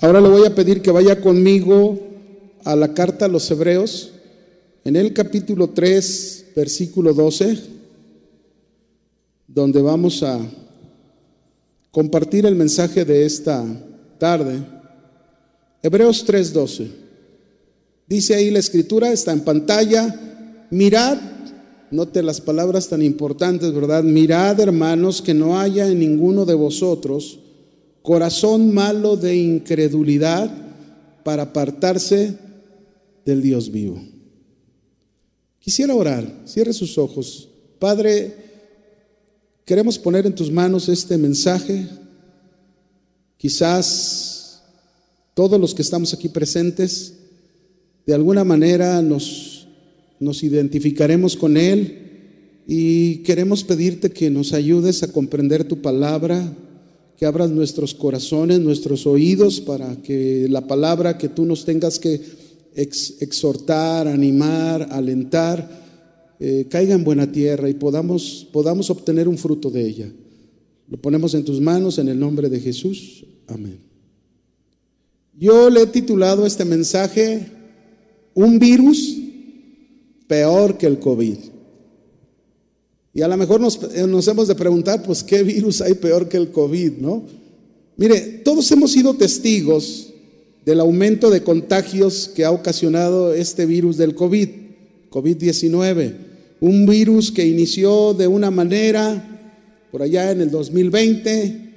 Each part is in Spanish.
Ahora le voy a pedir que vaya conmigo a la carta a los Hebreos, en el capítulo 3, versículo 12, donde vamos a compartir el mensaje de esta tarde. Hebreos 3:12. Dice ahí la escritura, está en pantalla, mirad, note las palabras tan importantes, ¿verdad? Mirad, hermanos, que no haya en ninguno de vosotros corazón malo de incredulidad para apartarse del Dios vivo. Quisiera orar, cierre sus ojos. Padre, queremos poner en tus manos este mensaje. Quizás todos los que estamos aquí presentes, de alguna manera nos, nos identificaremos con él y queremos pedirte que nos ayudes a comprender tu palabra, que abras nuestros corazones, nuestros oídos, para que la palabra que tú nos tengas que exhortar, animar, alentar, eh, caiga en buena tierra y podamos, podamos obtener un fruto de ella. Lo ponemos en tus manos en el nombre de Jesús. Amén. Yo le he titulado este mensaje Un virus peor que el COVID. Y a lo mejor nos, eh, nos, hemos de preguntar, pues, ¿qué virus hay peor que el COVID, no? Mire, todos hemos sido testigos del aumento de contagios que ha ocasionado este virus del COVID, COVID-19. Un virus que inició de una manera por allá en el 2020,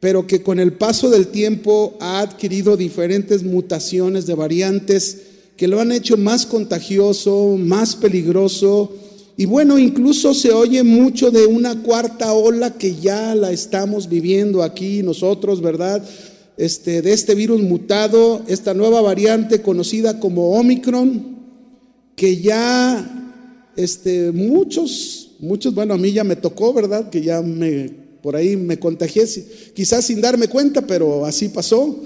pero que con el paso del tiempo ha adquirido diferentes mutaciones de variantes que lo han hecho más contagioso, más peligroso y bueno, incluso se oye mucho de una cuarta ola que ya la estamos viviendo aquí nosotros, ¿verdad? Este, de este virus mutado, esta nueva variante conocida como Omicron, que ya este, muchos, muchos, bueno, a mí ya me tocó, ¿verdad? Que ya me, por ahí me contagié, quizás sin darme cuenta, pero así pasó.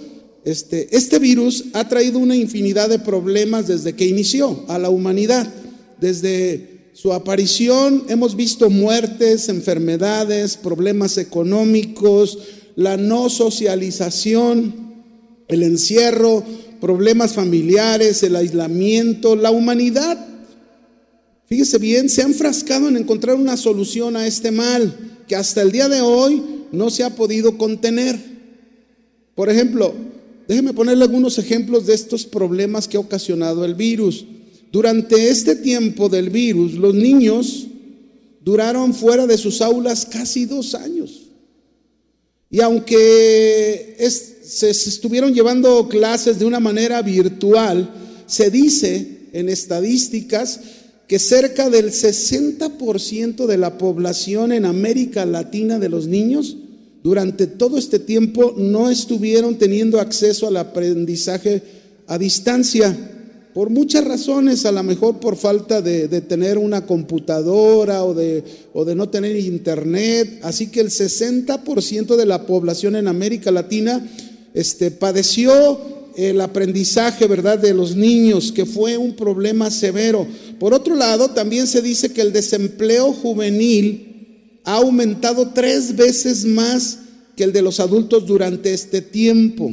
Este, este virus ha traído una infinidad de problemas desde que inició a la humanidad, desde su aparición hemos visto muertes, enfermedades, problemas económicos, la no socialización, el encierro, problemas familiares, el aislamiento, la humanidad. Fíjese bien, se ha enfrascado en encontrar una solución a este mal que hasta el día de hoy no se ha podido contener. Por ejemplo, déjeme ponerle algunos ejemplos de estos problemas que ha ocasionado el virus. Durante este tiempo del virus, los niños duraron fuera de sus aulas casi dos años. Y aunque se, estuvieron llevando clases de una manera virtual, se dice en estadísticas que cerca del 60% de la población en América Latina de los niños durante todo este tiempo no estuvieron teniendo acceso al aprendizaje a distancia por muchas razones, a lo mejor por falta de, tener una computadora o de, no tener internet. Así que el 60% de la población en América Latina este, padeció el aprendizaje, ¿verdad?, de los niños, que fue un problema severo. Por otro lado, también se dice que el desempleo juvenil ha aumentado tres veces más que el de los adultos durante este tiempo.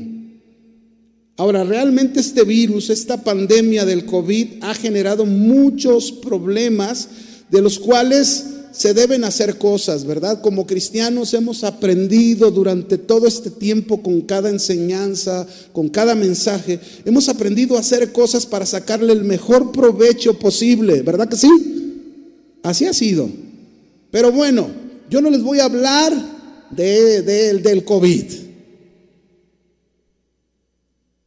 Ahora, realmente este virus, esta pandemia del COVID ha generado muchos problemas de los cuales se deben hacer cosas, ¿verdad? Como cristianos hemos aprendido durante todo este tiempo con cada enseñanza, con cada mensaje, hemos aprendido a hacer cosas para sacarle el mejor provecho posible, ¿verdad que sí? Así ha sido. Pero bueno, yo no les voy a hablar de, del COVID.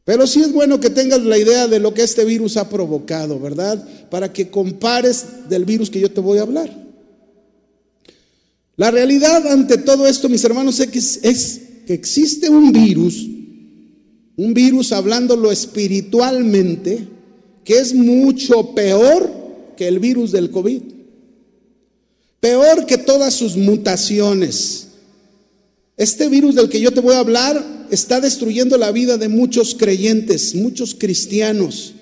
Pero sí es bueno que tengas la idea de lo que este virus ha provocado, ¿verdad? Para que compares del virus que yo te voy a hablar. La realidad ante todo esto, mis hermanos, es que existe un virus, un virus hablándolo espiritualmente, que es mucho peor que el virus del COVID. Peor que todas sus mutaciones. Este virus del que yo te voy a hablar está destruyendo la vida de muchos creyentes, muchos cristianos,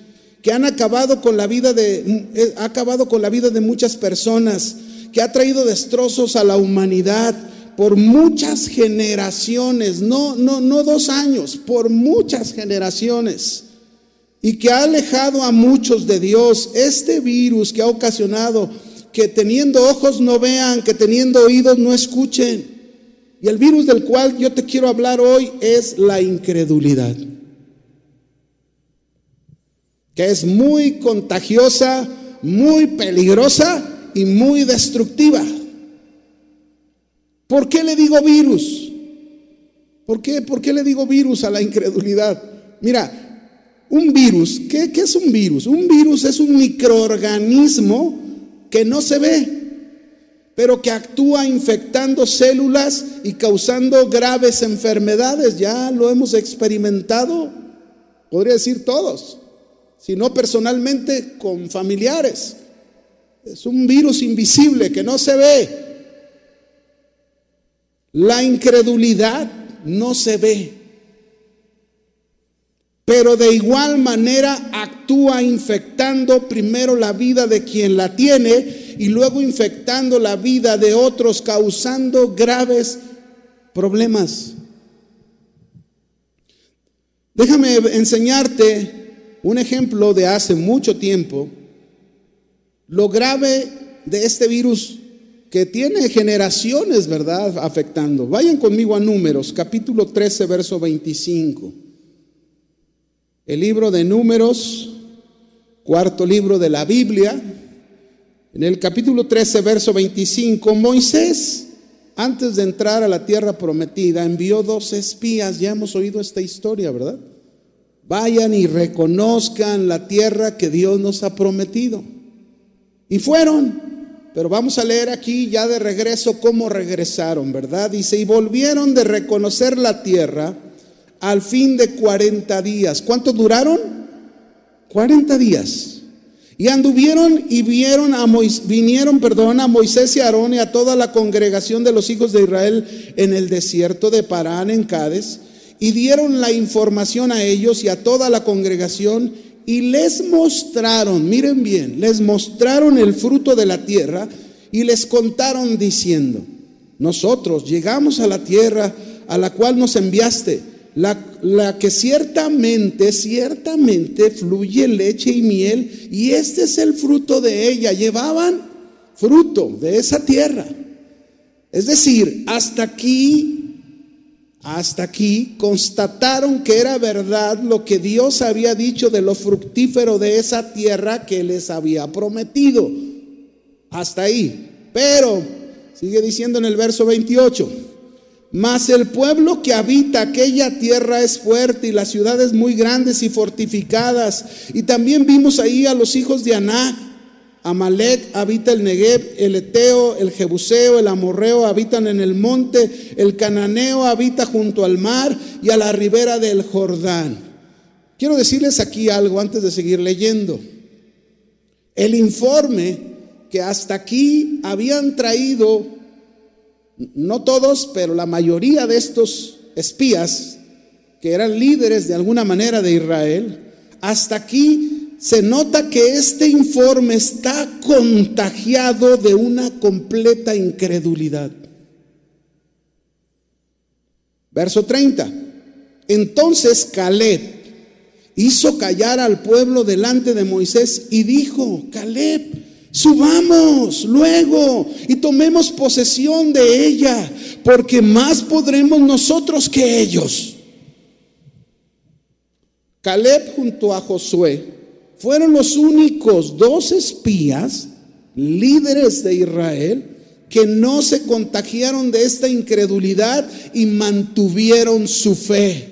que han acabado con la vida de ha acabado con la vida de muchas personas, que ha traído destrozos a la humanidad, por muchas generaciones, no, no, no dos años, por muchas generaciones, y que ha alejado a muchos de Dios. Este virus que ha ocasionado que teniendo ojos no vean, que teniendo oídos no escuchen. Y el virus del cual yo te quiero hablar hoy es la incredulidad, que es muy contagiosa, muy peligrosa y muy destructiva. ¿Por qué le digo virus? ¿Por qué, ¿Por qué le digo virus a la incredulidad? Mira, un virus, ¿qué, ¿qué, es un virus? Un virus es un microorganismo que no se ve, pero que actúa infectando células y causando graves enfermedades. Ya lo hemos experimentado, podría decir todos, si no personalmente con familiares. Es un virus invisible que no se ve, la incredulidad no se ve, pero de igual manera actúa infectando primero la vida de quien la tiene y luego infectando la vida de otros, causando graves problemas. Déjame enseñarte un ejemplo de hace mucho tiempo, lo grave de este virus que tiene generaciones, ¿verdad?, afectando. Vayan conmigo a Números, capítulo 13, verso 25. El libro de Números, cuarto libro de la Biblia, en el capítulo 13, verso 25, Moisés, antes de entrar a la tierra prometida, envió dos espías, ya hemos oído esta historia, ¿verdad? Vayan y reconozcan la tierra que Dios nos ha prometido. Y fueron. Pero vamos a leer aquí ya de regreso cómo regresaron, ¿verdad? Dice, y volvieron de reconocer la tierra al fin de 40 días. ¿Cuántos duraron? 40 días. Y anduvieron y vieron a vinieron, perdón, a Moisés y Aarón y a toda la congregación de los hijos de Israel en el desierto de Parán en Cádiz y dieron la información a ellos y a toda la congregación y les mostraron, miren bien, les mostraron el fruto de la tierra y les contaron diciendo, nosotros llegamos a la tierra a la cual nos enviaste, la, que ciertamente, ciertamente fluye leche y miel, y este es el fruto de ella. Llevaban fruto de esa tierra. Es decir, hasta aquí hasta aquí constataron que era verdad lo que Dios había dicho de lo fructífero de esa tierra que les había prometido. Hasta ahí. Pero, sigue diciendo en el verso 28, mas el pueblo que habita aquella tierra es fuerte y las ciudades muy grandes y fortificadas. Y también vimos ahí a los hijos de Anac Amalek habita el Negev, el Eteo, el Jebuseo, el Amorreo habitan en el monte, el Cananeo habita junto al mar y a la ribera del Jordán. Quiero decirles aquí algo antes de seguir leyendo. El informe que hasta aquí habían traído, no todos, pero la mayoría de estos espías, que eran líderes de alguna manera de Israel, hasta aquí se nota que este informe está contagiado de una completa incredulidad. Verso 30. Entonces Caleb hizo callar al pueblo delante de Moisés y dijo, Caleb, subamos luego y tomemos posesión de ella, porque más podremos nosotros que ellos. Caleb junto a Josué fueron los únicos dos espías, líderes de Israel, que no se contagiaron de esta incredulidad y mantuvieron su fe.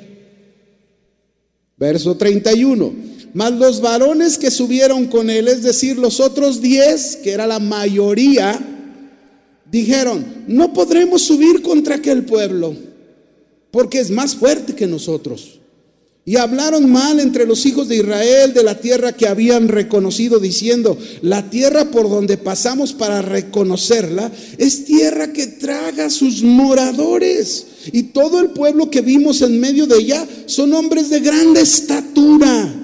Verso 31. Mas los varones que subieron con él, es decir, los otros diez, que era la mayoría, dijeron, no podremos subir contra aquel pueblo, porque es más fuerte que nosotros. Y hablaron mal entre los hijos de Israel de la tierra que habían reconocido, diciendo, la tierra por donde pasamos para reconocerla es tierra que traga sus moradores. Y todo el pueblo que vimos en medio de ella son hombres de grande estatura.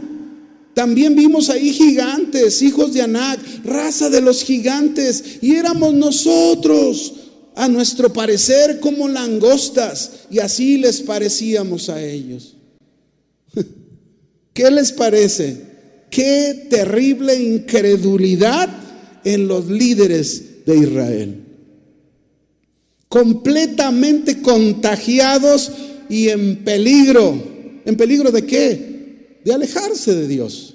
También vimos ahí gigantes, hijos de Anac, raza de los gigantes, y éramos nosotros a nuestro parecer como langostas y así les parecíamos a ellos. ¿Qué les parece? Qué terrible incredulidad en los líderes de Israel. Completamente contagiados y en peligro. ¿En peligro de qué? De alejarse de Dios.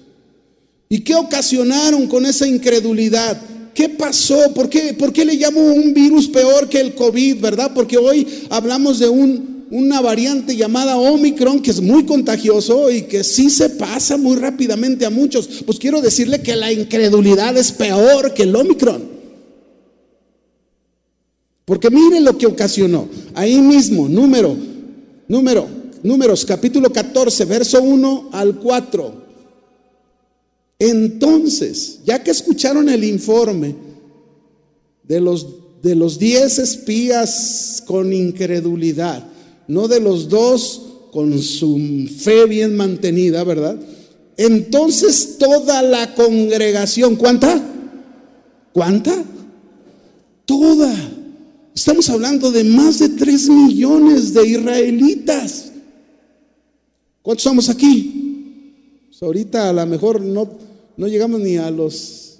¿Y qué ocasionaron con esa incredulidad? ¿Qué pasó? ¿Por qué, ¿Por qué le llamo un virus peor que el COVID, verdad? Porque hoy hablamos de un, una variante llamada Omicron que es muy contagioso y que sí se pasa muy rápidamente a muchos. Pues quiero decirle que la incredulidad es peor que el Omicron. Porque mire lo que ocasionó. Ahí mismo, número, número, números, capítulo 14, verso 1 al 4. Entonces, ya que escucharon el informe de los de los diez espías con incredulidad, no de los dos con su fe bien mantenida, ¿verdad? Entonces toda la congregación, ¿cuánta? ¿Cuánta? Toda. Estamos hablando de más de tres millones de israelitas. ¿Cuántos somos aquí? Pues ahorita a lo mejor no no llegamos ni a los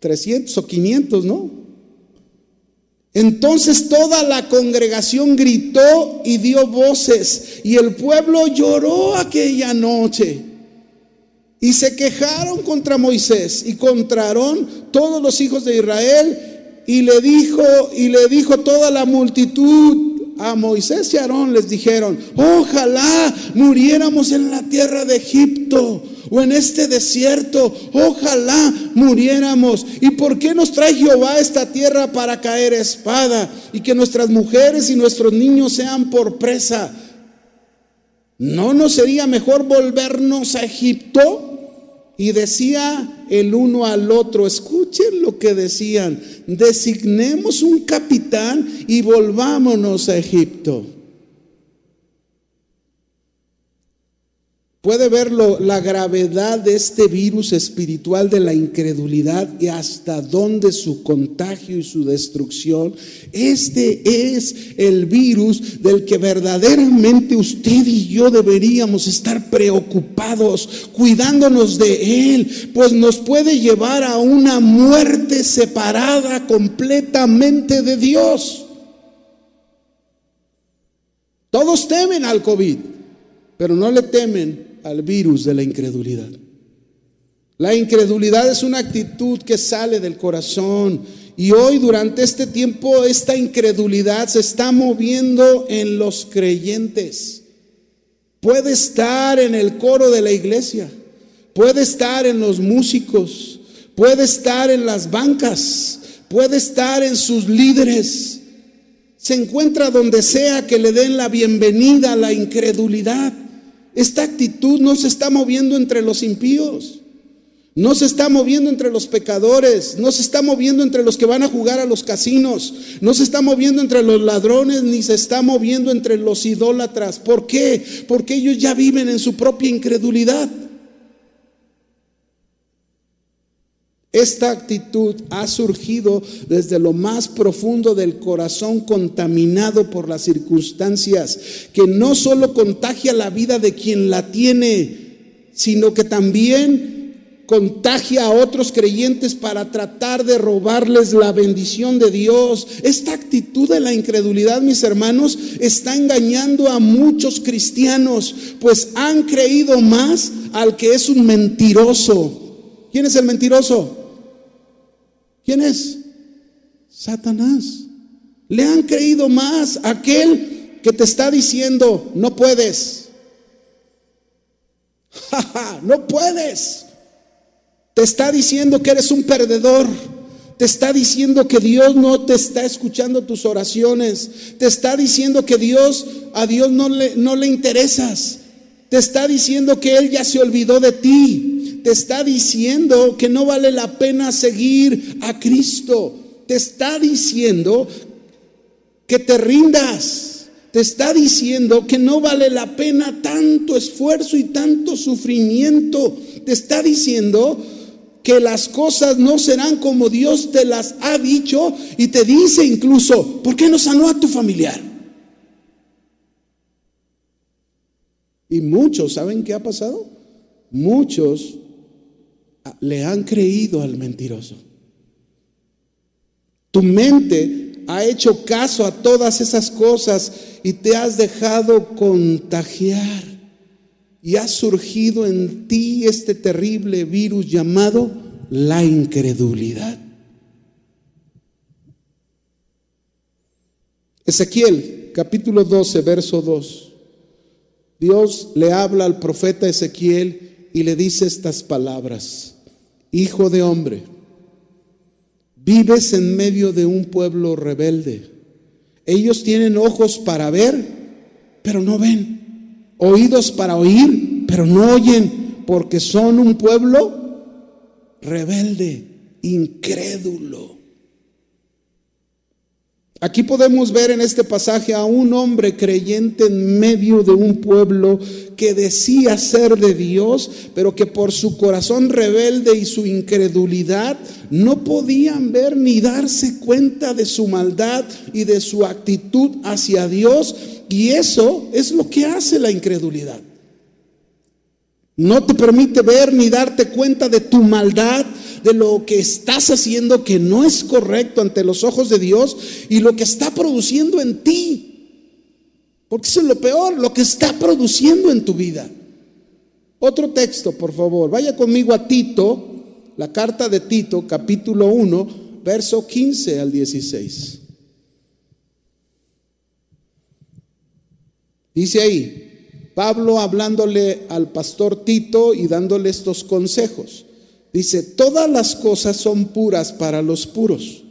300 o 500, ¿no? Entonces toda la congregación gritó y dio voces y el pueblo lloró aquella noche. Y se quejaron contra Moisés y contraron todos los hijos de Israel y le dijo y le dijo toda la multitud a Moisés y Aarón les dijeron, "Ojalá muriéramos en la tierra de Egipto." o en este desierto. Ojalá muriéramos. ¿Y por qué nos trae Jehová a esta tierra para caer espada y que nuestras mujeres y nuestros niños sean por presa? ¿No nos sería mejor volvernos a Egipto? Y decía el uno al otro, escuchen lo que decían, designemos un capitán y volvámonos a Egipto. Puede ver la gravedad de este virus espiritual de la incredulidad y hasta dónde su contagio y su destrucción. Este es el virus del que verdaderamente usted y yo deberíamos estar preocupados, cuidándonos de él, pues nos puede llevar a una muerte separada completamente de Dios. Todos temen al COVID, pero no le temen al virus de la incredulidad. La incredulidad es una actitud que sale del corazón y hoy durante este tiempo esta incredulidad se está moviendo en los creyentes. Puede estar en el coro de la iglesia, puede estar en los músicos, puede estar en las bancas, puede estar en sus líderes. Se encuentra donde sea que le den la bienvenida a la incredulidad. Esta actitud no se está moviendo entre los impíos. No se está moviendo entre los pecadores, no se está moviendo entre los que van a jugar a los casinos, no se está moviendo entre los ladrones, ni se está moviendo entre los idólatras. ¿Por qué? Porque ellos ya viven en su propia incredulidad. Esta actitud ha surgido desde lo más profundo del corazón contaminado por las circunstancias, que no solo contagia la vida de quien la tiene, sino que también contagia a otros creyentes para tratar de robarles la bendición de Dios. Esta actitud de la incredulidad, mis hermanos, está engañando a muchos cristianos, pues han creído más al que es un mentiroso. ¿Quién es el mentiroso? ¿Quién es? Satanás. Le han creído más aquel que te está diciendo, no puedes. no puedes. Te está diciendo que eres un perdedor. Te está diciendo que Dios no te está escuchando tus oraciones. Te está diciendo que Dios, a Dios no le, no le interesas. Te está diciendo que Él ya se olvidó de ti te está diciendo que no vale la pena seguir a Cristo. Te está diciendo que te rindas. Te está diciendo que no vale la pena tanto esfuerzo y tanto sufrimiento. Te está diciendo que las cosas no serán como Dios te las ha dicho y te dice incluso, ¿por qué no sanó a tu familiar? Y muchos, ¿saben qué ha pasado? Muchos le han creído al mentiroso. Tu mente ha hecho caso a todas esas cosas y te has dejado contagiar. Y ha surgido en ti este terrible virus llamado la incredulidad. Ezequiel capítulo 12, verso 2. Dios le habla al profeta Ezequiel y le dice estas palabras. Hijo de hombre, vives en medio de un pueblo rebelde. Ellos tienen ojos para ver, pero no ven. Oídos para oír, pero no oyen, porque son un pueblo rebelde, incrédulo. Aquí podemos ver en este pasaje a un hombre creyente en medio de un pueblo que decía ser de Dios, pero que por su corazón rebelde y su incredulidad no podían ver ni darse cuenta de su maldad y de su actitud hacia Dios. Y eso es lo que hace la incredulidad. No te permite ver ni darte cuenta de tu maldad, de lo que estás haciendo que no es correcto ante los ojos de Dios y lo que está produciendo en ti. Porque eso es lo peor, lo que está produciendo en tu vida. Otro texto, por favor. Vaya conmigo a Tito, la carta de Tito, capítulo 1, verso 15 al 16. Dice ahí, Pablo hablándole al pastor Tito y dándole estos consejos. Dice, todas las cosas son puras para los puros,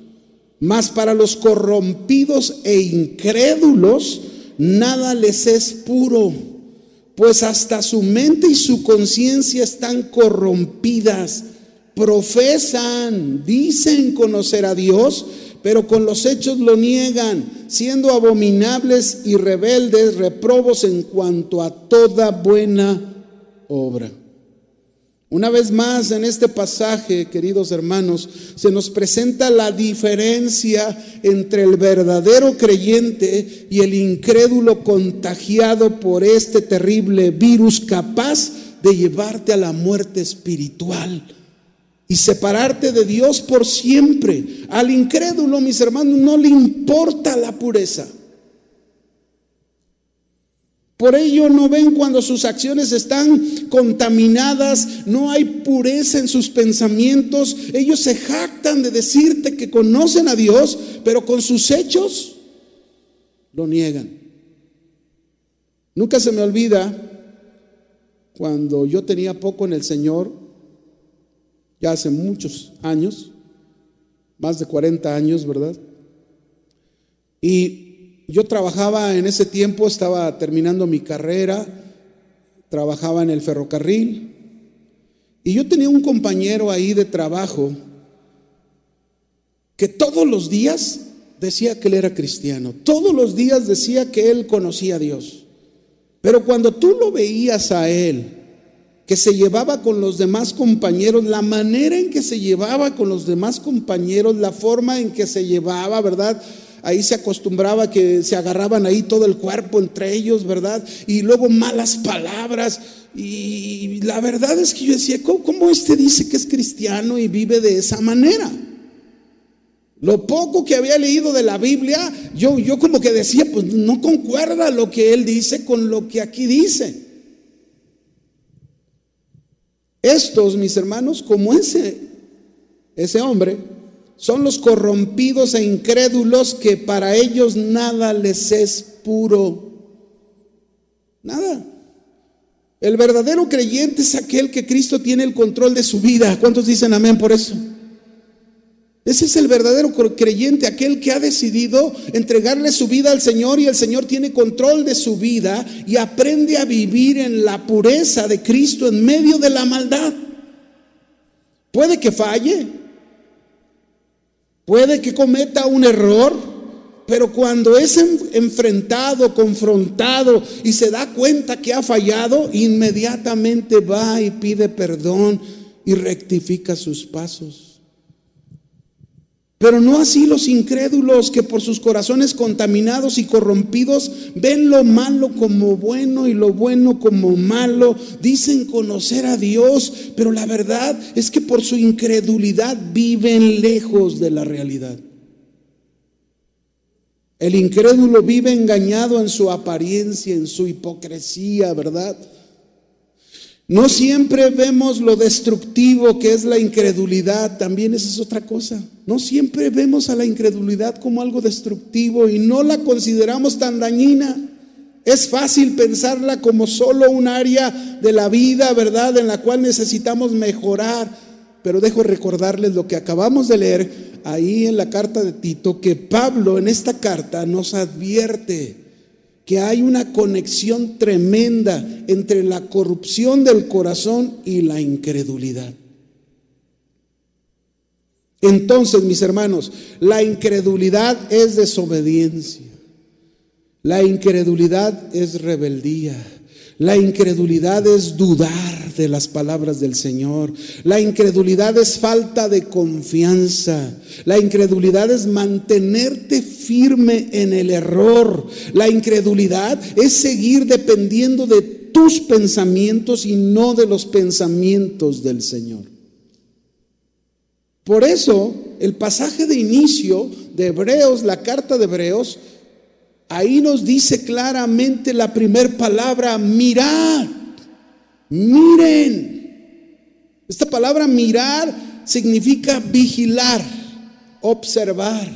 mas para los corrompidos e incrédulos nada les es puro, pues hasta su mente y su conciencia están corrompidas. Profesan, dicen conocer a Dios, pero con los hechos lo niegan, siendo abominables y rebeldes, reprobos en cuanto a toda buena obra. Una vez más en este pasaje, queridos hermanos, se nos presenta la diferencia entre el verdadero creyente y el incrédulo contagiado por este terrible virus capaz de llevarte a la muerte espiritual y separarte de Dios por siempre. Al incrédulo, mis hermanos, no le importa la pureza. Por ello no ven cuando sus acciones están contaminadas, no hay pureza en sus pensamientos. Ellos se jactan de decirte que conocen a Dios, pero con sus hechos lo niegan. Nunca se me olvida cuando yo tenía poco en el Señor, ya hace muchos años, más de 40 años, ¿verdad? Y yo trabajaba en ese tiempo, estaba terminando mi carrera, trabajaba en el ferrocarril y yo tenía un compañero ahí de trabajo que todos los días decía que él era cristiano, todos los días decía que él conocía a Dios. Pero cuando tú lo veías a él, que se llevaba con los demás compañeros, la manera en que se llevaba con los demás compañeros, la forma en que se llevaba, ¿verdad? Ahí se acostumbraba que se agarraban ahí todo el cuerpo entre ellos, ¿verdad? Y luego malas palabras. Y la verdad es que yo decía, ¿cómo, este dice que es cristiano y vive de esa manera? Lo poco que había leído de la Biblia, yo, yo como que decía, pues no concuerda lo que él dice con lo que aquí dice. Estos, mis hermanos, como ese, ese hombre, son los corrompidos e incrédulos que para ellos nada les es puro. Nada. El verdadero creyente es aquel que Cristo tiene el control de su vida. ¿Cuántos dicen amén por eso? Ese es el verdadero creyente, aquel que ha decidido entregarle su vida al Señor y el Señor tiene control de su vida y aprende a vivir en la pureza de Cristo en medio de la maldad. Puede que falle, Puede que cometa un error, pero cuando es enfrentado, confrontado y se da cuenta que ha fallado, inmediatamente va y pide perdón y rectifica sus pasos. Pero no así los incrédulos que por sus corazones contaminados y corrompidos ven lo malo como bueno y lo bueno como malo. Dicen conocer a Dios, pero la verdad es que por su incredulidad viven lejos de la realidad. El incrédulo vive engañado en su apariencia, en su hipocresía, ¿verdad? No siempre vemos lo destructivo que es la incredulidad, también esa es otra cosa. No siempre vemos a la incredulidad como algo destructivo y no la consideramos tan dañina. Es fácil pensarla como solo un área de la vida, ¿verdad?, en la cual necesitamos mejorar. Pero dejo recordarles lo que acabamos de leer ahí en la carta de Tito, que Pablo en esta carta nos advierte que hay una conexión tremenda entre la corrupción del corazón y la incredulidad. Entonces, mis hermanos, la incredulidad es desobediencia. La incredulidad es rebeldía. La incredulidad es dudar de las palabras del Señor. La incredulidad es falta de confianza. La incredulidad es mantenerte firme en el error. La incredulidad es seguir dependiendo de tus pensamientos y no de los pensamientos del Señor. Por eso, el pasaje de inicio de Hebreos, la carta de Hebreos, Ahí nos dice claramente la primer palabra, mirad, miren. Esta palabra mirar significa vigilar, observar,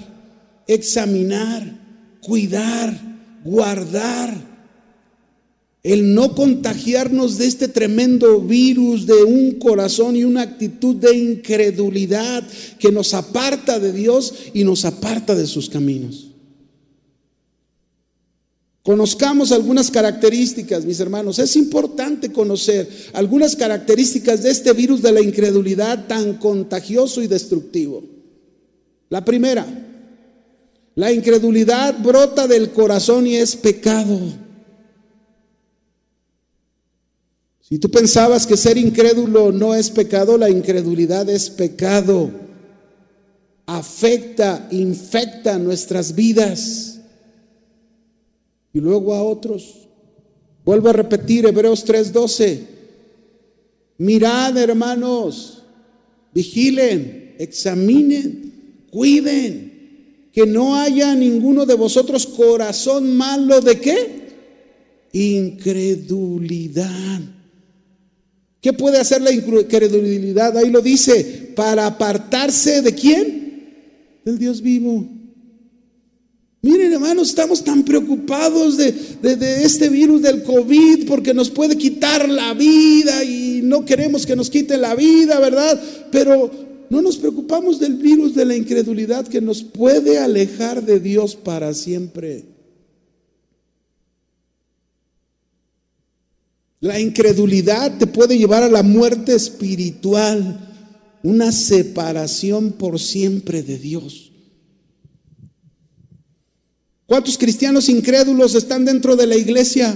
examinar, cuidar, guardar. El no contagiarnos de este tremendo virus de un corazón y una actitud de incredulidad que nos aparta de Dios y nos aparta de sus caminos. Conozcamos algunas características, mis hermanos. Es importante conocer algunas características de este virus de la incredulidad tan contagioso y destructivo. La primera, la incredulidad brota del corazón y es pecado. Si tú pensabas que ser incrédulo no es pecado, la incredulidad es pecado. Afecta, infecta nuestras vidas y luego a otros. Vuelvo a repetir Hebreos 3:12. Mirad, hermanos, vigilen, examinen, cuiden, que no haya ninguno de vosotros corazón malo de qué? Incredulidad. ¿Qué puede hacer la incredulidad? Ahí lo dice, para apartarse de quién? Del Dios vivo. Miren, hermanos, estamos tan preocupados de, este virus del COVID porque nos puede quitar la vida y no queremos que nos quite la vida, ¿verdad? Pero no nos preocupamos del virus de la incredulidad que nos puede alejar de Dios para siempre. La incredulidad te puede llevar a la muerte espiritual, una separación por siempre de Dios. ¿Cuántos cristianos incrédulos están dentro de la iglesia?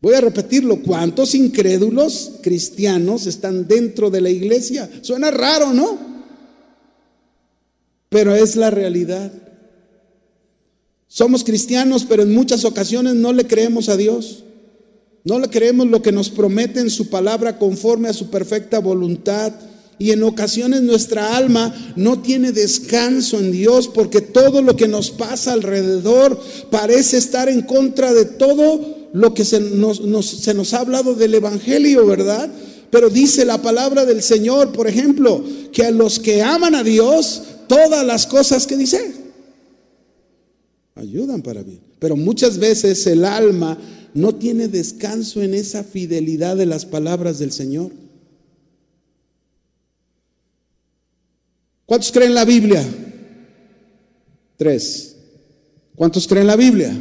Voy a repetirlo, ¿cuántos incrédulos cristianos están dentro de la iglesia? Suena raro, ¿no? Pero es la realidad. Somos cristianos, pero en muchas ocasiones no le creemos a Dios. No le creemos lo que nos promete en su palabra conforme a su perfecta voluntad. Y en ocasiones nuestra alma no tiene descanso en Dios porque todo lo que nos pasa alrededor parece estar en contra de todo lo que se nos, se nos ha hablado del Evangelio, ¿verdad? Pero dice la palabra del Señor, por ejemplo, que a los que aman a Dios, todas las cosas que dice, ayudan para bien. Pero muchas veces el alma no tiene descanso en esa fidelidad de las palabras del Señor. ¿Cuántos creen la Biblia? Tres. ¿Cuántos creen la Biblia?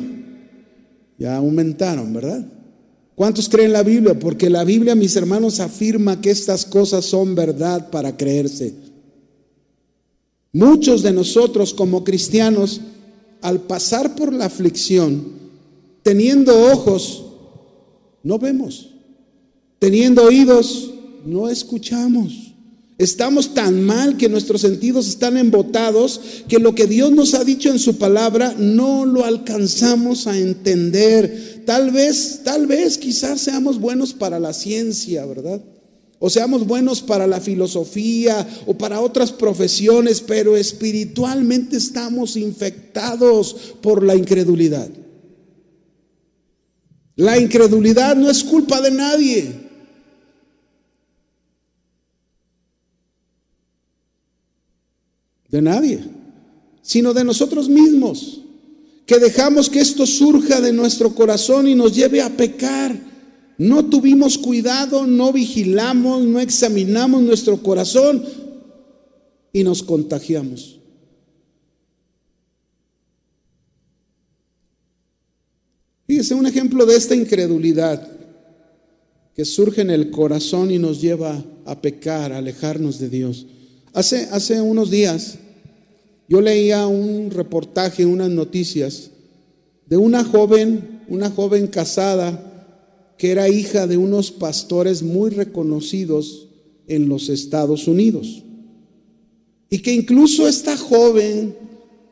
Ya aumentaron, ¿verdad? ¿Cuántos creen la Biblia? Porque la Biblia, mis hermanos, afirma que estas cosas son verdad para creerse. Muchos de nosotros como cristianos, al pasar por la aflicción, teniendo ojos, no vemos. Teniendo oídos, no escuchamos. Estamos tan mal que nuestros sentidos están embotados que lo que Dios nos ha dicho en su palabra no lo alcanzamos a entender. Tal vez, tal vez, quizás seamos buenos para la ciencia, ¿verdad? O seamos buenos para la filosofía o para otras profesiones, pero espiritualmente estamos infectados por la incredulidad. La incredulidad no es culpa de nadie. De nadie, sino de nosotros mismos, que dejamos que esto surja de nuestro corazón y nos lleve a pecar. No tuvimos cuidado, no vigilamos, no examinamos nuestro corazón y nos contagiamos. Fíjese un ejemplo de esta incredulidad que surge en el corazón y nos lleva a pecar, a alejarnos de Dios. Hace, hace unos días yo leía un reportaje, unas noticias de una joven, una joven casada que era hija de unos pastores muy reconocidos en los Estados Unidos. Y que incluso esta joven,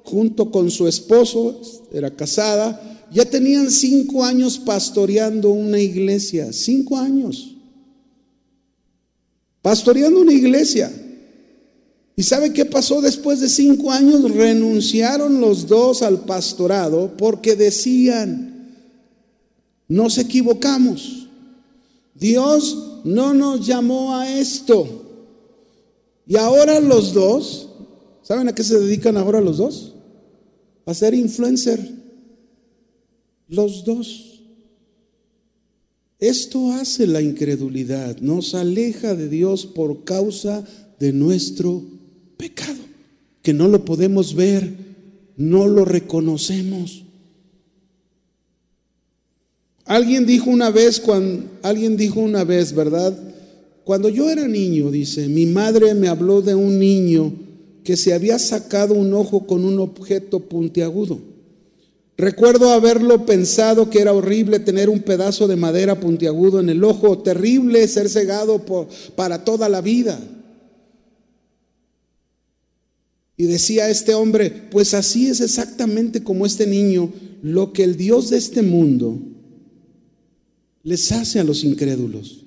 junto con su esposo, era casada, ya tenían cinco años pastoreando una iglesia, cinco años. Pastoreando una iglesia. ¿Y sabe qué pasó después de cinco años? Renunciaron los dos al pastorado porque decían, nos equivocamos. Dios no nos llamó a esto. Y ahora los dos, ¿saben a qué se dedican ahora los dos? A ser influencer. Los dos. Esto hace la incredulidad, nos aleja de Dios por causa de nuestro pecado, que no lo podemos ver, no lo reconocemos. Alguien dijo una vez, cuando, alguien dijo una vez, ¿verdad? Cuando yo era niño, dice, mi madre me habló de un niño que se había sacado un ojo con un objeto puntiagudo. Recuerdo haberlo pensado que era horrible tener un pedazo de madera puntiagudo en el ojo, terrible ser cegado por, para toda la vida. Y decía este hombre, pues así es exactamente como este niño, lo que el Dios de este mundo les hace a los incrédulos.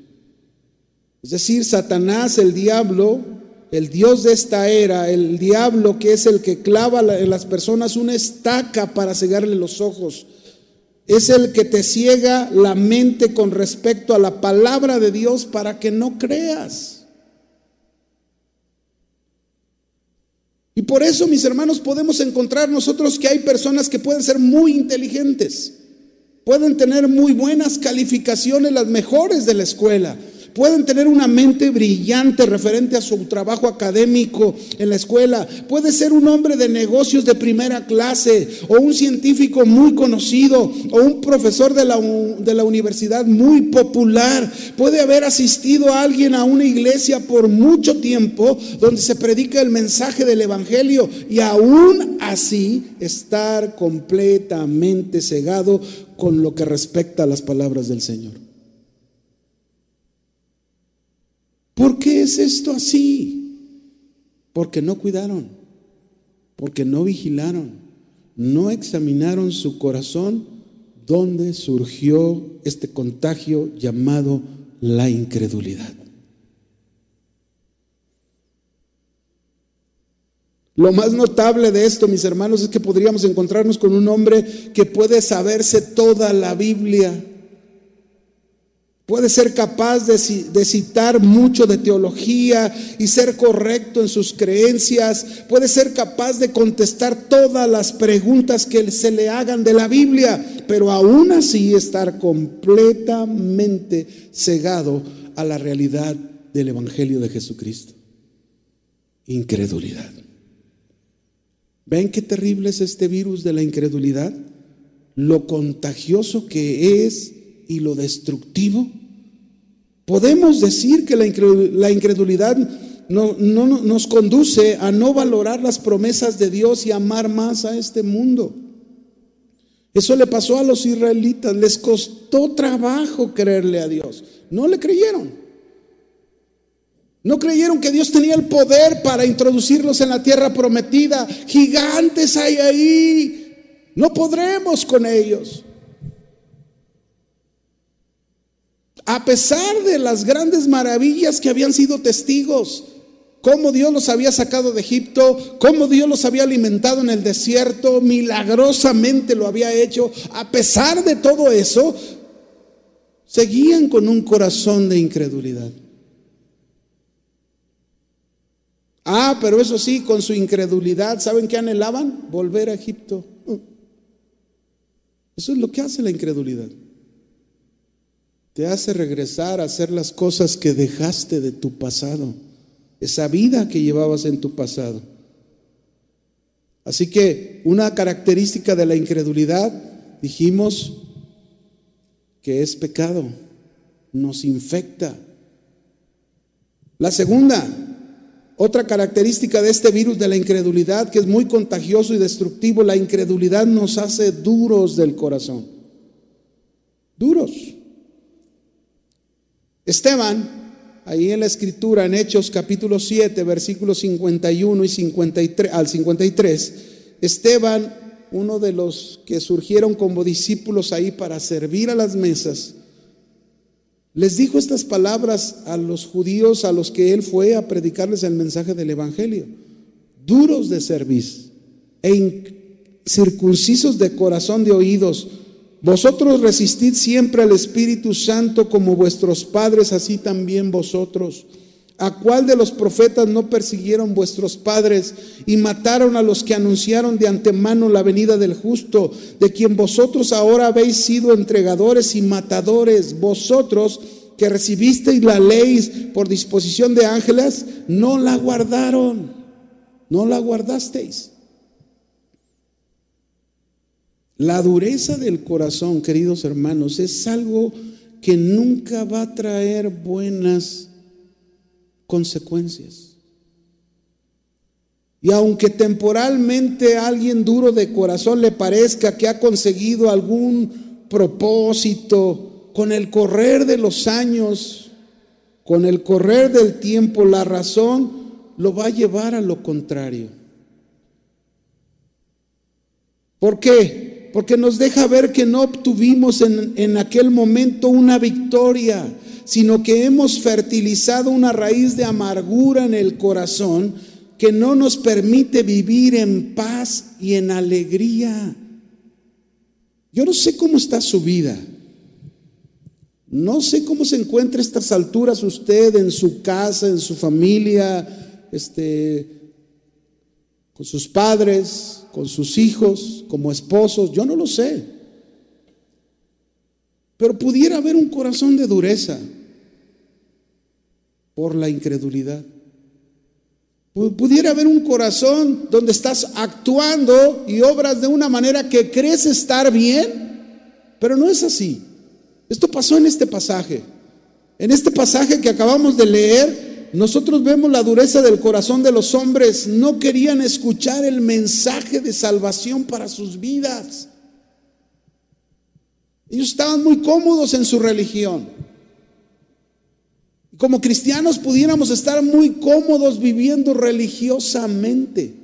Es decir, Satanás, el diablo, el Dios de esta era, el diablo que es el que clava en las personas una estaca para cegarle los ojos, es el que te ciega la mente con respecto a la palabra de Dios para que no creas. Y por eso, mis hermanos, podemos encontrar nosotros que hay personas que pueden ser muy inteligentes, pueden tener muy buenas calificaciones, las mejores de la escuela, pueden tener una mente brillante referente a su trabajo académico en la escuela, puede ser un hombre de negocios de primera clase o un científico muy conocido o un profesor de la, de la universidad muy popular, puede haber asistido a alguien a una iglesia por mucho tiempo donde se predica el mensaje del Evangelio y aún así estar completamente cegado con lo que respecta a las palabras del Señor. ¿Por qué es esto así? Porque no cuidaron, porque no vigilaron, no examinaron su corazón donde surgió este contagio llamado la incredulidad. Lo más notable de esto, mis hermanos, es que podríamos encontrarnos con un hombre que puede saberse toda la Biblia Puede ser capaz de, citar mucho de teología y ser correcto en sus creencias. Puede ser capaz de contestar todas las preguntas que se le hagan de la Biblia, pero aún así estar completamente cegado a la realidad del Evangelio de Jesucristo. Incredulidad. ¿Ven qué terrible es este virus de la incredulidad? Lo contagioso que es y lo destructivo Podemos decir que la incredulidad no, nos conduce a no valorar las promesas de Dios y amar más a este mundo. Eso le pasó a los israelitas, les costó trabajo creerle a Dios. No le creyeron. No creyeron que Dios tenía el poder para introducirlos en la tierra prometida. Gigantes hay ahí. No podremos con ellos. A pesar de las grandes maravillas que habían sido testigos, cómo Dios los había sacado de Egipto, cómo Dios los había alimentado en el desierto, milagrosamente lo había hecho. A pesar de todo eso, seguían con un corazón de incredulidad. Ah, pero eso sí, con su incredulidad, ¿saben qué anhelaban? Volver a Egipto. Eso es lo que hace la incredulidad. Te hace regresar a hacer las cosas que dejaste de tu pasado esa vida que llevabas en tu pasado. Así que una característica de la incredulidad, dijimos, que es pecado, nos infecta. La segunda, otra característica de este virus de la incredulidad, que es muy contagioso y destructivo, la incredulidad nos hace duros del corazón. Duros. Esteban ahí en la escritura, en Hechos capítulo 7, versículos 51 y 53, al 53, Esteban, uno de los que surgieron como discípulos ahí para servir a las mesas, les dijo estas palabras a los judíos a los que él fue a predicarles el mensaje del Evangelio, duros de servicio e circuncisos de corazón de oídos, vosotros resistid siempre al Espíritu Santo como vuestros padres, así también vosotros. ¿A cuál de los profetas no persiguieron vuestros padres y mataron a los que anunciaron de antemano la venida del justo, de quien vosotros ahora habéis sido entregadores y matadores? Vosotros que recibisteis la ley por disposición de ángeles, no la guardaron, no la guardasteis. La dureza del corazón, queridos hermanos, es algo que nunca va a traer buenas consecuencias. Y aunque temporalmente a alguien duro de corazón le parezca que ha conseguido algún propósito, con el correr de los años, con el correr del tiempo, la razón lo va a llevar a lo contrario. ¿Por qué? Porque nos deja ver que no obtuvimos en, en, aquel momento una victoria, sino que hemos fertilizado una raíz de amargura en el corazón que no nos permite vivir en paz y en alegría. Yo no sé cómo está su vida. No sé cómo se encuentra a estas alturas usted en su casa, en su familia, este, con sus padres, con sus hijos, como esposos, yo no lo sé. Pero pudiera haber un corazón de dureza por la incredulidad. Pudiera haber un corazón donde estás actuando y obras de una manera que crees estar bien, pero no es así. Esto pasó en este pasaje. En este pasaje que acabamos de leer, nosotros vemos la dureza del corazón de los hombres. No querían escuchar el mensaje de salvación para sus vidas. Ellos estaban muy cómodos en su religión. Como cristianos pudiéramos estar muy cómodos viviendo religiosamente.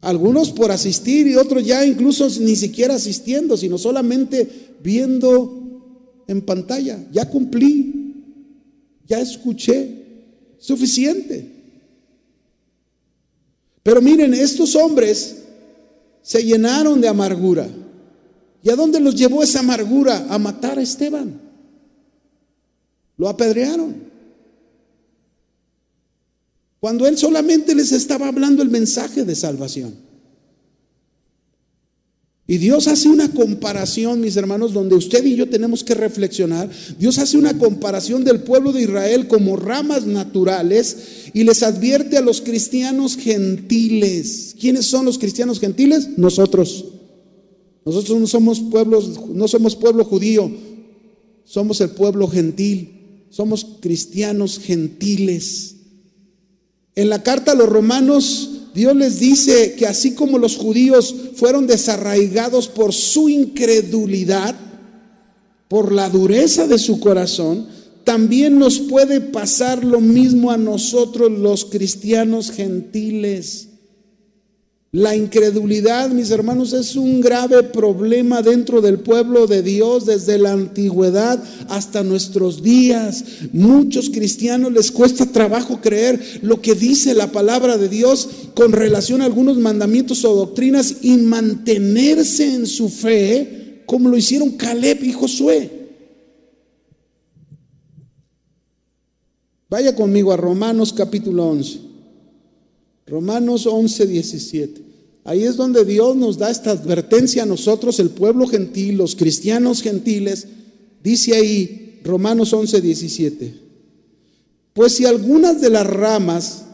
Algunos por asistir y otros ya incluso ni siquiera asistiendo, sino solamente viendo en pantalla. Ya cumplí, ya escuché, suficiente. Pero miren, estos hombres se llenaron de amargura. ¿Y a dónde los llevó esa amargura? A matar a Esteban. Lo apedrearon. Cuando él solamente les estaba hablando el mensaje de salvación. Y Dios hace una comparación, mis hermanos, donde usted y yo tenemos que reflexionar. Dios hace una comparación del pueblo de Israel como ramas naturales y les advierte a los cristianos gentiles. ¿Quiénes son los cristianos gentiles? Nosotros. Nosotros no somos pueblos, no somos pueblo judío, somos el pueblo gentil, somos cristianos gentiles. En la carta a los romanos Dios les dice que así como los judíos fueron desarraigados por su incredulidad, por la dureza de su corazón, también nos puede pasar lo mismo a nosotros los cristianos gentiles. La incredulidad, mis hermanos, es un grave problema dentro del pueblo de Dios desde la antigüedad hasta nuestros días. Muchos cristianos les cuesta trabajo creer lo que dice la palabra de Dios con relación a algunos mandamientos o doctrinas y mantenerse en su fe como lo hicieron Caleb y Josué. Vaya conmigo a Romanos capítulo 11. Romanos 11, 17. Ahí es donde Dios nos da esta advertencia a nosotros, el pueblo gentil, los cristianos gentiles. Dice ahí, Romanos 11, 17. Pues si algunas de las ramas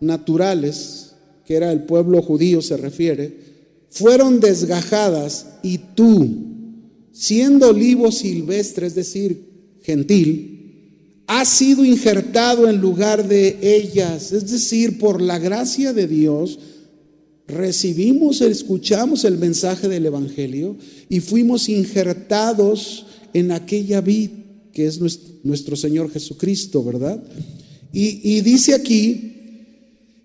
naturales, que era el pueblo judío se refiere, fueron desgajadas y tú, siendo olivo silvestre, es decir, gentil, has sido injertado en lugar de ellas, es decir, por la gracia de Dios, recibimos, escuchamos el mensaje del Evangelio y fuimos injertados en aquella vid que es nuestro Señor Jesucristo, ¿verdad? Y, dice aquí,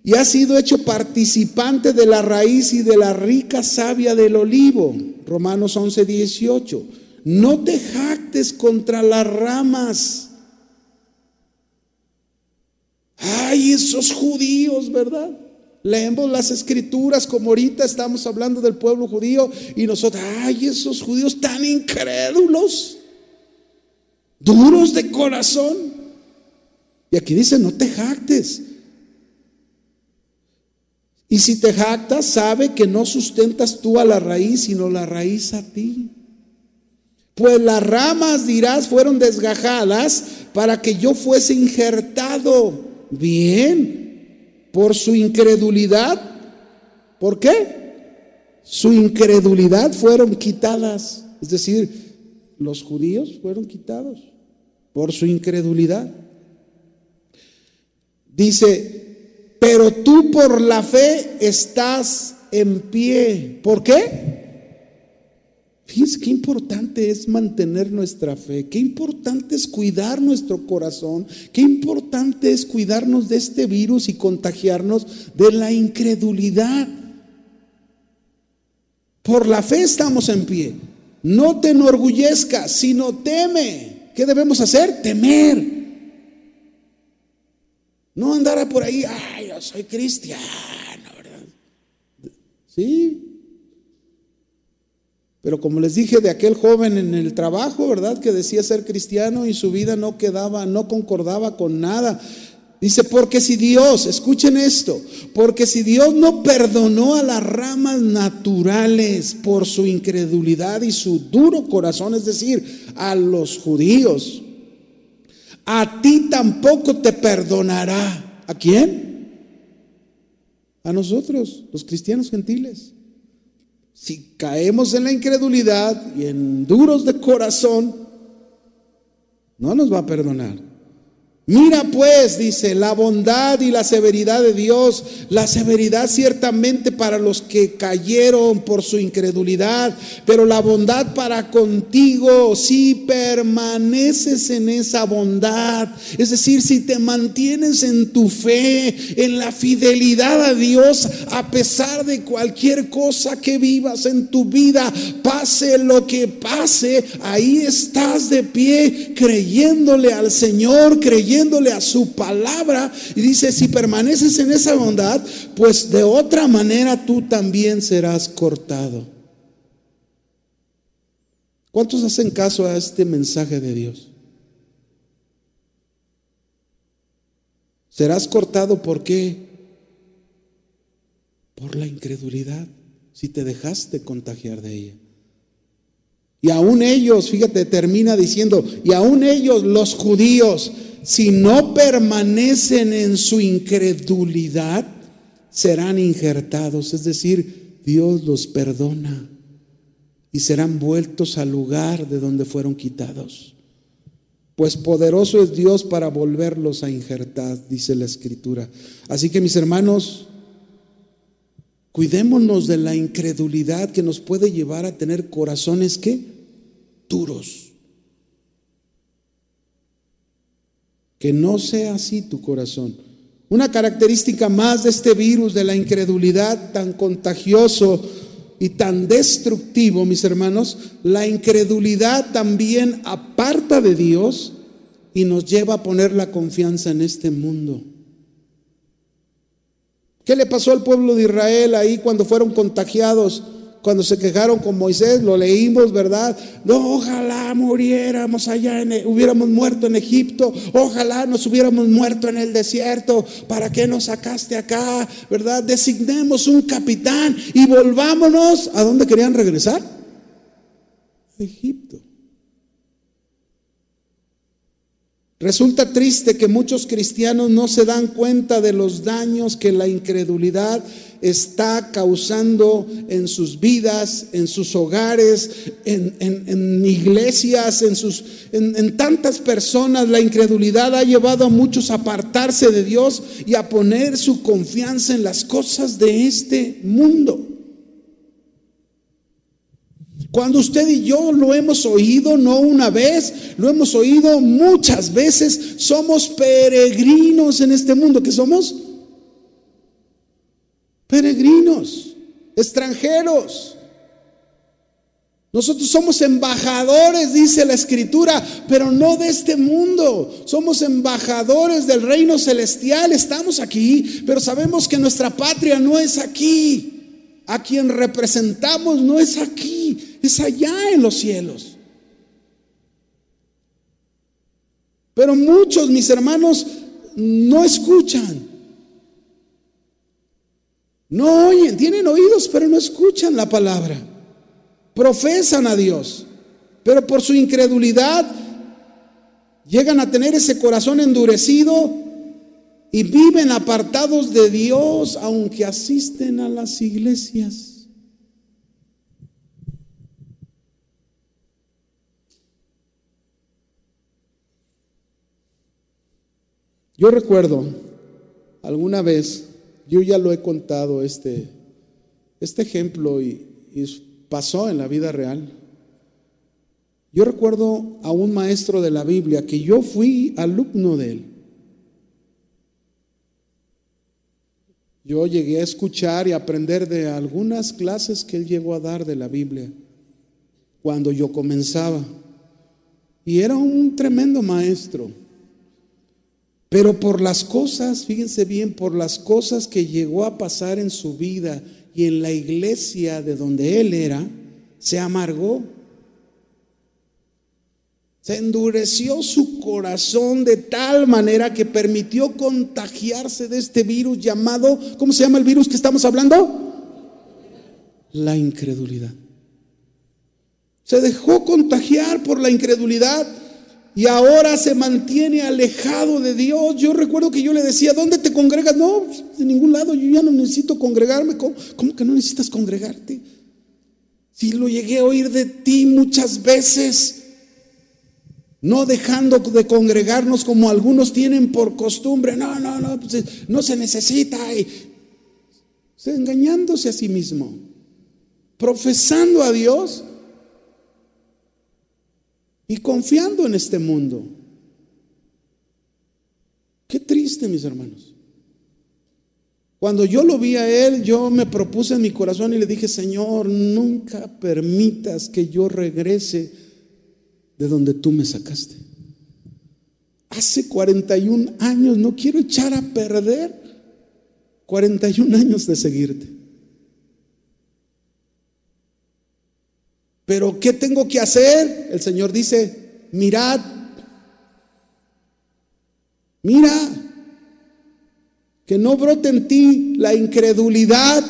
y ha sido hecho participante de la raíz y de la rica savia del olivo, Romanos 11, 18. No te jactes contra las ramas. Ay, esos judíos, ¿verdad? Leemos las escrituras como ahorita estamos hablando del pueblo judío y nosotros, ay, esos judíos tan incrédulos, duros de corazón. Y aquí dice, no te jactes. Y si te jactas, sabe que no sustentas tú a la raíz, sino la raíz a ti. Pues las ramas, dirás, fueron desgajadas para que yo fuese injertado. Bien, por su incredulidad. ¿Por qué? Su incredulidad fueron quitadas. Es decir, los judíos fueron quitados por su incredulidad. Dice, pero tú por la fe estás en pie. ¿Por qué? Qué importante es mantener nuestra fe, qué importante es cuidar nuestro corazón, qué importante es cuidarnos de este virus y contagiarnos de la incredulidad. Por la fe estamos en pie. No te enorgullezcas, sino teme. ¿Qué debemos hacer? Temer. No andar por ahí, ay, yo soy cristiano, ¿verdad? Sí, pero como les dije de aquel joven en el trabajo, ¿verdad? Que decía ser cristiano y su vida no quedaba, no concordaba con nada. Dice, porque si Dios, escuchen esto, porque si Dios no perdonó a las ramas naturales por su incredulidad y su duro corazón, es decir, a los judíos, a ti tampoco te perdonará. ¿A quién? A nosotros, los cristianos gentiles. Si caemos en la incredulidad y en duros de corazón, no nos va a perdonar. Mira pues, dice, la bondad y la severidad de Dios, la severidad ciertamente para los que cayeron por su incredulidad, pero la bondad para contigo si permaneces en esa bondad, es decir, si te mantienes en tu fe, en la fidelidad a Dios, a pesar de cualquier cosa que vivas en tu vida, pase lo que pase, ahí estás de pie creyéndole al Señor, a su palabra y dice, si permaneces en esa bondad, pues de otra manera tú también serás cortado. ¿Cuántos hacen caso a este mensaje de Dios? Serás cortado por qué? Por la incredulidad, si te dejaste contagiar de ella. Y aún ellos, fíjate, termina diciendo, y aún ellos, los judíos, si no permanecen en su incredulidad, serán injertados. Es decir, Dios los perdona y serán vueltos al lugar de donde fueron quitados. Pues poderoso es Dios para volverlos a injertar, dice la escritura. Así que mis hermanos, Cuidémonos de la incredulidad que nos puede llevar a tener corazones que duros. Que no sea así tu corazón. Una característica más de este virus de la incredulidad tan contagioso y tan destructivo, mis hermanos, la incredulidad también aparta de Dios y nos lleva a poner la confianza en este mundo. ¿Qué le pasó al pueblo de Israel ahí cuando fueron contagiados? Cuando se quejaron con Moisés, lo leímos, ¿verdad? No, ojalá muriéramos allá, en, e, hubiéramos muerto en Egipto, ojalá nos hubiéramos muerto en el desierto, ¿para qué nos sacaste acá? ¿Verdad? Designemos un capitán y volvámonos. ¿A dónde querían regresar? A Egipto. Resulta triste que muchos cristianos no se dan cuenta de los daños que la incredulidad está causando en sus vidas, en sus hogares, en, iglesias, en, sus, en tantas personas. La incredulidad ha llevado a muchos a apartarse de Dios y a poner su confianza en las cosas de este mundo. Cuando usted y yo lo hemos oído no una vez, lo hemos oído muchas veces, somos peregrinos en este mundo. ¿Qué somos? Peregrinos, extranjeros. Nosotros somos embajadores, dice la escritura, pero no de este mundo. Somos embajadores del reino celestial. Estamos aquí, pero sabemos que nuestra patria no es aquí. A quien representamos no es aquí es allá en los cielos. Pero muchos, mis hermanos, no escuchan. No oyen, tienen oídos, pero no escuchan la palabra. Profesan a Dios, pero por su incredulidad llegan a tener ese corazón endurecido y viven apartados de Dios, aunque asisten a las iglesias. Yo recuerdo alguna vez, yo ya lo he contado este, este ejemplo y, pasó en la vida real. Yo recuerdo a un maestro de la Biblia que yo fui alumno de él. Yo llegué a escuchar y aprender de algunas clases que él llegó a dar de la Biblia cuando yo comenzaba. Y era un tremendo maestro. Pero por las cosas, fíjense bien, por las cosas que llegó a pasar en su vida y en la iglesia de donde él era, se amargó. Se endureció su corazón de tal manera que permitió contagiarse de este virus llamado, ¿cómo se llama el virus que estamos hablando? La incredulidad. Se dejó contagiar por la incredulidad y ahora se mantiene alejado de Dios. Yo recuerdo que yo le decía, ¿dónde te congregas? No, pues, de ningún lado, yo ya no necesito congregarme. ¿Cómo, que no necesitas congregarte? Si lo llegué a oír de ti muchas veces, no dejando de congregarnos como algunos tienen por costumbre. No, no, no, pues, no se necesita. Y, engañándose a sí mismo, profesando a Dios y confiando en este mundo. Qué triste, mis hermanos. Cuando yo lo vi a él, yo me propuse en mi corazón y le dije, Señor, nunca permitas que yo regrese de donde tú me sacaste. Hace 41 años, no quiero echar a perder 41 años de seguirte. Pero ¿qué tengo que hacer? El Señor dice, mirad, mira, que no brote en ti la incredulidad.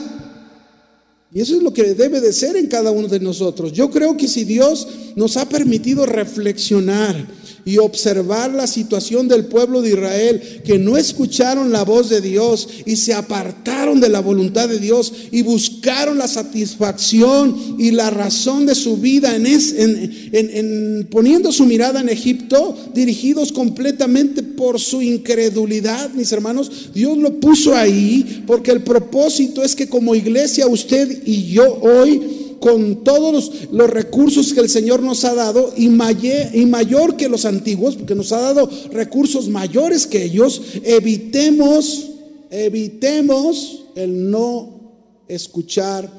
Y eso es lo que debe de ser en cada uno de nosotros. Yo creo que si Dios nos ha permitido reflexionar y observar la situación del pueblo de Israel, que no escucharon la voz de Dios y se apartaron de la voluntad de Dios y buscaron la satisfacción y la razón de su vida en, en, poniendo su mirada en Egipto, dirigidos completamente por su incredulidad, mis hermanos. Dios lo puso ahí porque el propósito es que como iglesia usted y yo hoy con todos los, recursos que el Señor nos ha dado y, y mayor que los antiguos, porque nos ha dado recursos mayores que ellos, evitemos, evitemos el no escuchar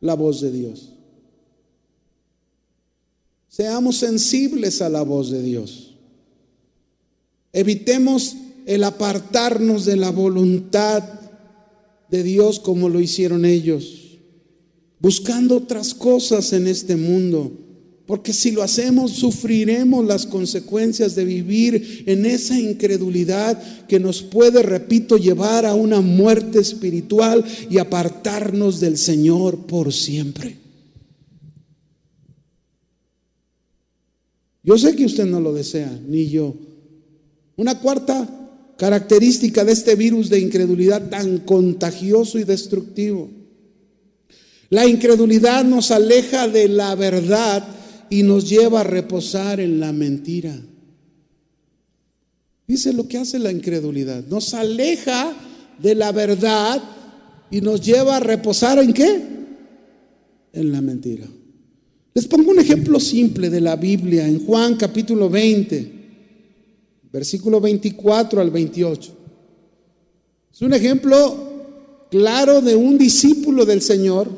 la voz de Dios. Seamos sensibles a la voz de Dios. Evitemos el apartarnos de la voluntad de Dios como lo hicieron ellos buscando otras cosas en este mundo. Porque si lo hacemos, sufriremos las consecuencias de vivir en esa incredulidad que nos puede, repito, llevar a una muerte espiritual y apartarnos del Señor por siempre. Yo sé que usted no lo desea, ni yo. Una cuarta característica de este virus de incredulidad tan contagioso y destructivo la incredulidad nos aleja de la verdad y nos lleva a reposar en la mentira. Dice lo que hace la incredulidad. Nos aleja de la verdad y nos lleva a reposar en qué? En la mentira. Les pongo un ejemplo simple de la Biblia en Juan capítulo 20, versículo 24 al 28. Es un ejemplo claro de un discípulo del Señor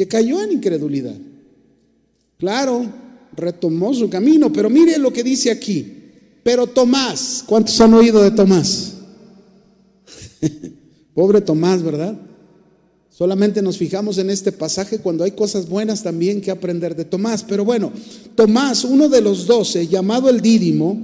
que cayó en incredulidad. Claro, retomó su camino, pero mire lo que dice aquí. Pero Tomás, ¿cuántos han oído de Tomás? Pobre Tomás, ¿verdad? Solamente nos fijamos en este pasaje cuando hay cosas buenas también que aprender de Tomás. Pero bueno, Tomás, uno de los doce, llamado el Dídimo,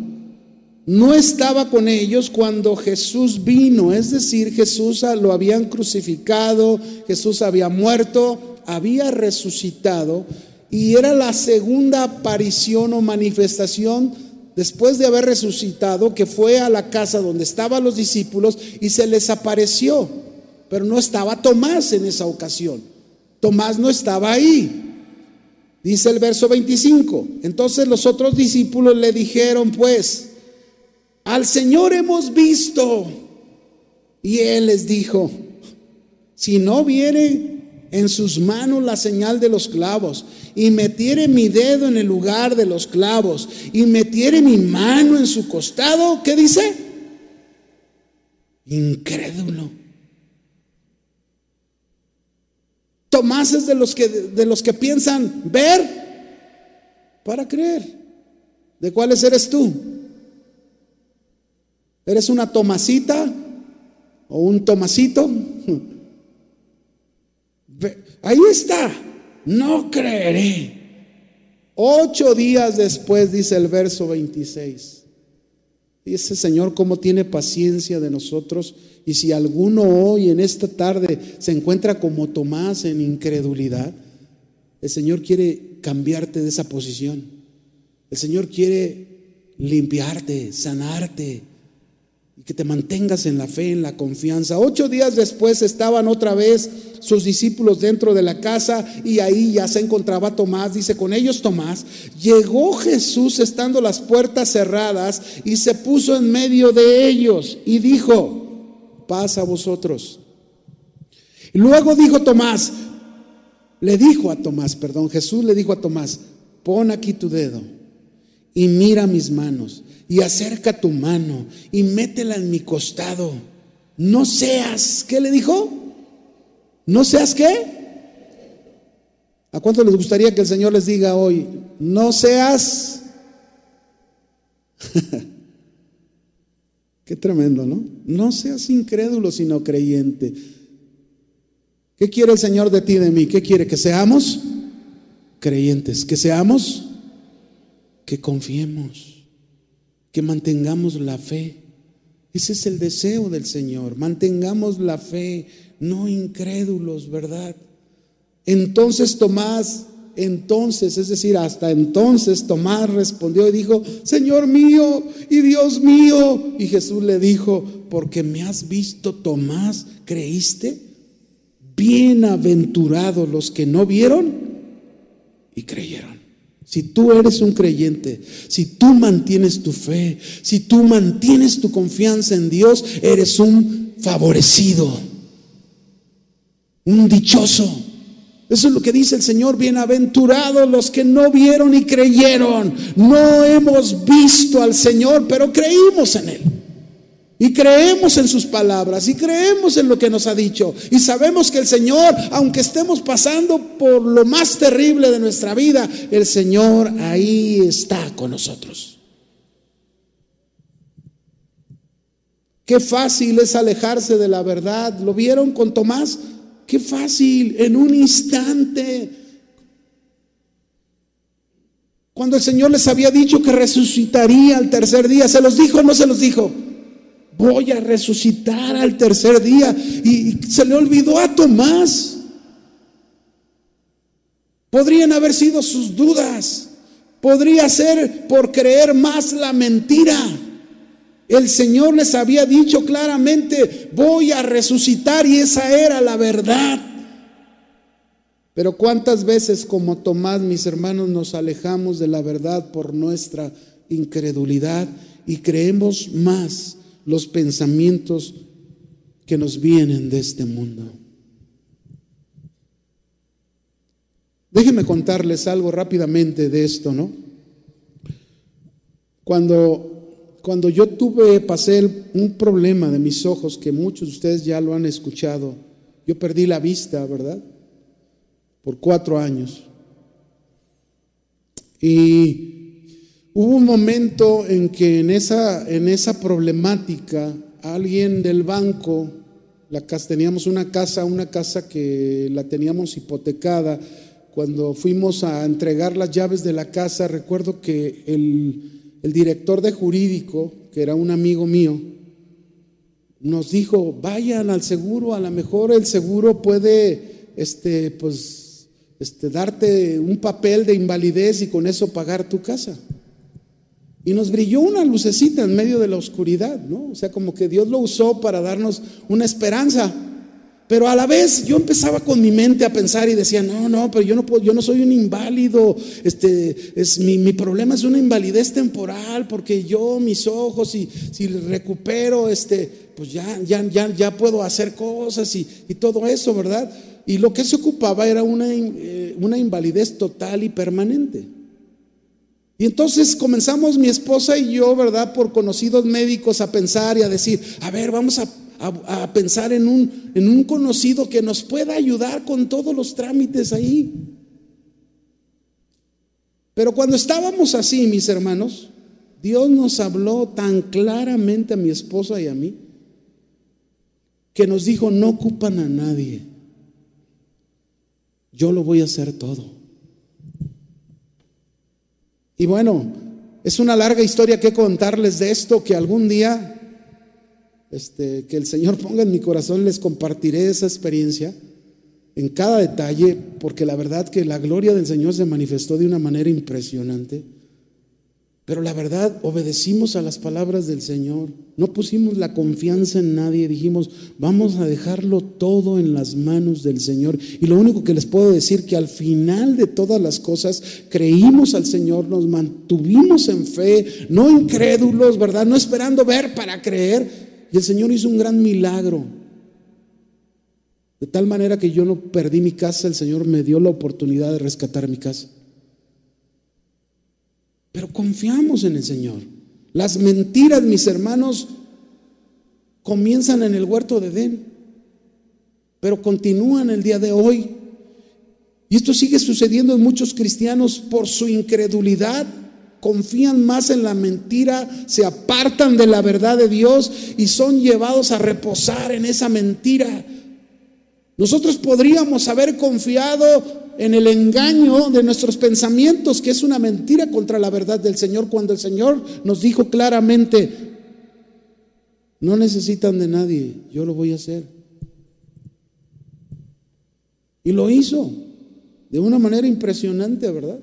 no estaba con ellos cuando Jesús vino. Es decir, Jesús lo habían crucificado, Jesús había muerto, había resucitado y era la segunda aparición o manifestación después de haber resucitado que fue a la casa donde estaban los discípulos y se les apareció, pero no estaba Tomás en esa ocasión. Tomás no estaba ahí. Dice el verso 25. Entonces los otros discípulos le dijeron, pues, al Señor hemos visto. Y él les dijo, si no viene en sus manos la señal de los clavos y metiere mi dedo en el lugar de los clavos y metiere mi mano en su costado, ¿qué dice? Incrédulo. Tomás es de los que de los que piensan ver para creer. ¿De cuáles eres tú? ¿Eres una Tomasita o un Tomasito? Ahí está, no creeré. Ocho días después, dice el verso 26. Y ese Señor cómo tiene paciencia de nosotros. Y si alguno hoy en esta tarde se encuentra como Tomás en incredulidad, el Señor quiere cambiarte de esa posición. El Señor quiere limpiarte, sanarte, y que te mantengas en la fe, en la confianza. Ocho días después estaban otra vez sus discípulos dentro de la casa y ahí ya se encontraba Tomás, dice con ellos Tomás, llegó Jesús estando las puertas cerradas y se puso en medio de ellos y dijo, paz a vosotros. Luego dijo Tomás, le dijo a Tomás, perdón, Jesús le dijo a Tomás, pon aquí tu dedo y mira mis manos y acerca tu mano y métela en mi costado. No seas, ¿qué le dijo? No seas qué. ¿A cuánto les gustaría que el Señor les diga hoy? No seas... Qué tremendo, ¿no? No seas incrédulo, sino creyente. ¿Qué quiere el Señor de ti de mí? ¿Qué quiere? Que seamos creyentes, que seamos, que confiemos que mantengamos la fe. Ese es el deseo del Señor. Mantengamos la fe, no incrédulos, ¿verdad? Entonces Tomás Entonces, es decir, hasta entonces Tomás respondió y dijo, Señor mío y Dios mío. Y Jesús le dijo, porque me has visto, Tomás, ¿creíste? Bienaventurados los que no vieron y creyeron. Si tú eres un creyente, si tú mantienes tu fe, si tú mantienes tu confianza en Dios, eres un favorecido, un dichoso. Eso es lo que dice el Señor, bienaventurados los que no vieron y creyeron. No hemos visto al Señor, pero creímos en Él. Y creemos en sus palabras y creemos en lo que nos ha dicho. Y sabemos que el Señor, aunque estemos pasando por lo más terrible de nuestra vida, el Señor ahí está con nosotros. Qué fácil es alejarse de la verdad. ¿Lo vieron con Tomás? Qué fácil, en un instante. Cuando el Señor les había dicho que resucitaría al tercer día, ¿se los dijo o no se los dijo? Voy a resucitar al tercer día. Y se le olvidó a Tomás. Podrían haber sido sus dudas. Podría ser por creer más la mentira. El Señor les había dicho claramente, voy a resucitar y esa era la verdad. Pero cuántas veces como Tomás, mis hermanos, nos alejamos de la verdad por nuestra incredulidad y creemos más los pensamientos que nos vienen de este mundo. Déjenme contarles algo rápidamente de esto, ¿no? Cuando cuando yo tuve, pasé un problema de mis ojos, que muchos de ustedes ya lo han escuchado, yo perdí la vista, ¿verdad? Por cuatro años. Y hubo un momento en que en esa, en esa problemática, alguien del banco, la casa, teníamos una casa, una casa que la teníamos hipotecada, cuando fuimos a entregar las llaves de la casa, recuerdo que el el director de jurídico, que era un amigo mío, nos dijo, vayan al seguro, a lo mejor el seguro puede, este, pues, este, darte un papel de invalidez y con eso pagar tu casa. Y nos brilló una lucecita en medio de la oscuridad, ¿no? O sea, como que Dios lo usó para darnos una esperanza. Pero a la vez yo empezaba con mi mente a pensar y decía, no, no, pero yo no puedo, yo no soy un inválido, este, es, mi, problema es una invalidez temporal, porque yo, mis ojos, y si recupero, este, pues ya, ya, ya, ya puedo hacer cosas y, y, todo eso, ¿verdad? Y lo que se ocupaba era una, eh, una invalidez total y permanente. Y entonces comenzamos mi esposa y yo, ¿verdad? Por conocidos médicos a pensar y a decir, a ver, vamos a a, pensar en un, en un conocido que nos pueda ayudar con todos los trámites ahí. Pero cuando estábamos así, mis hermanos, Dios nos habló tan claramente a mi esposa y a mí, que nos dijo, no ocupan a nadie, yo lo voy a hacer todo. Y bueno, es una larga historia que contarles de esto, que algún día este, que el Señor ponga en mi corazón, les compartiré esa experiencia en cada detalle, porque la verdad que la gloria del Señor se manifestó de una manera impresionante. Pero la verdad, obedecimos a las palabras del Señor, no pusimos la confianza en nadie, dijimos, vamos a dejarlo todo en las manos del Señor. Y lo único que les puedo decir que al final de todas las cosas creímos al Señor, nos mantuvimos en fe, no incrédulos, ¿verdad? No esperando ver para creer, y el Señor hizo un gran milagro. De tal manera que yo no perdí mi casa, el Señor me dio la oportunidad de rescatar mi casa. Pero confiamos en el Señor. Las mentiras, mis hermanos, comienzan en el huerto de Edén, pero continúan el día de hoy. Y esto sigue sucediendo en muchos cristianos por su incredulidad confían más en la mentira, se apartan de la verdad de Dios y son llevados a reposar en esa mentira. Nosotros podríamos haber confiado en el engaño de nuestros pensamientos, que es una mentira contra la verdad del Señor, cuando el Señor nos dijo claramente, no necesitan de nadie, yo lo voy a hacer. Y lo hizo. de una manera impresionante, ¿verdad?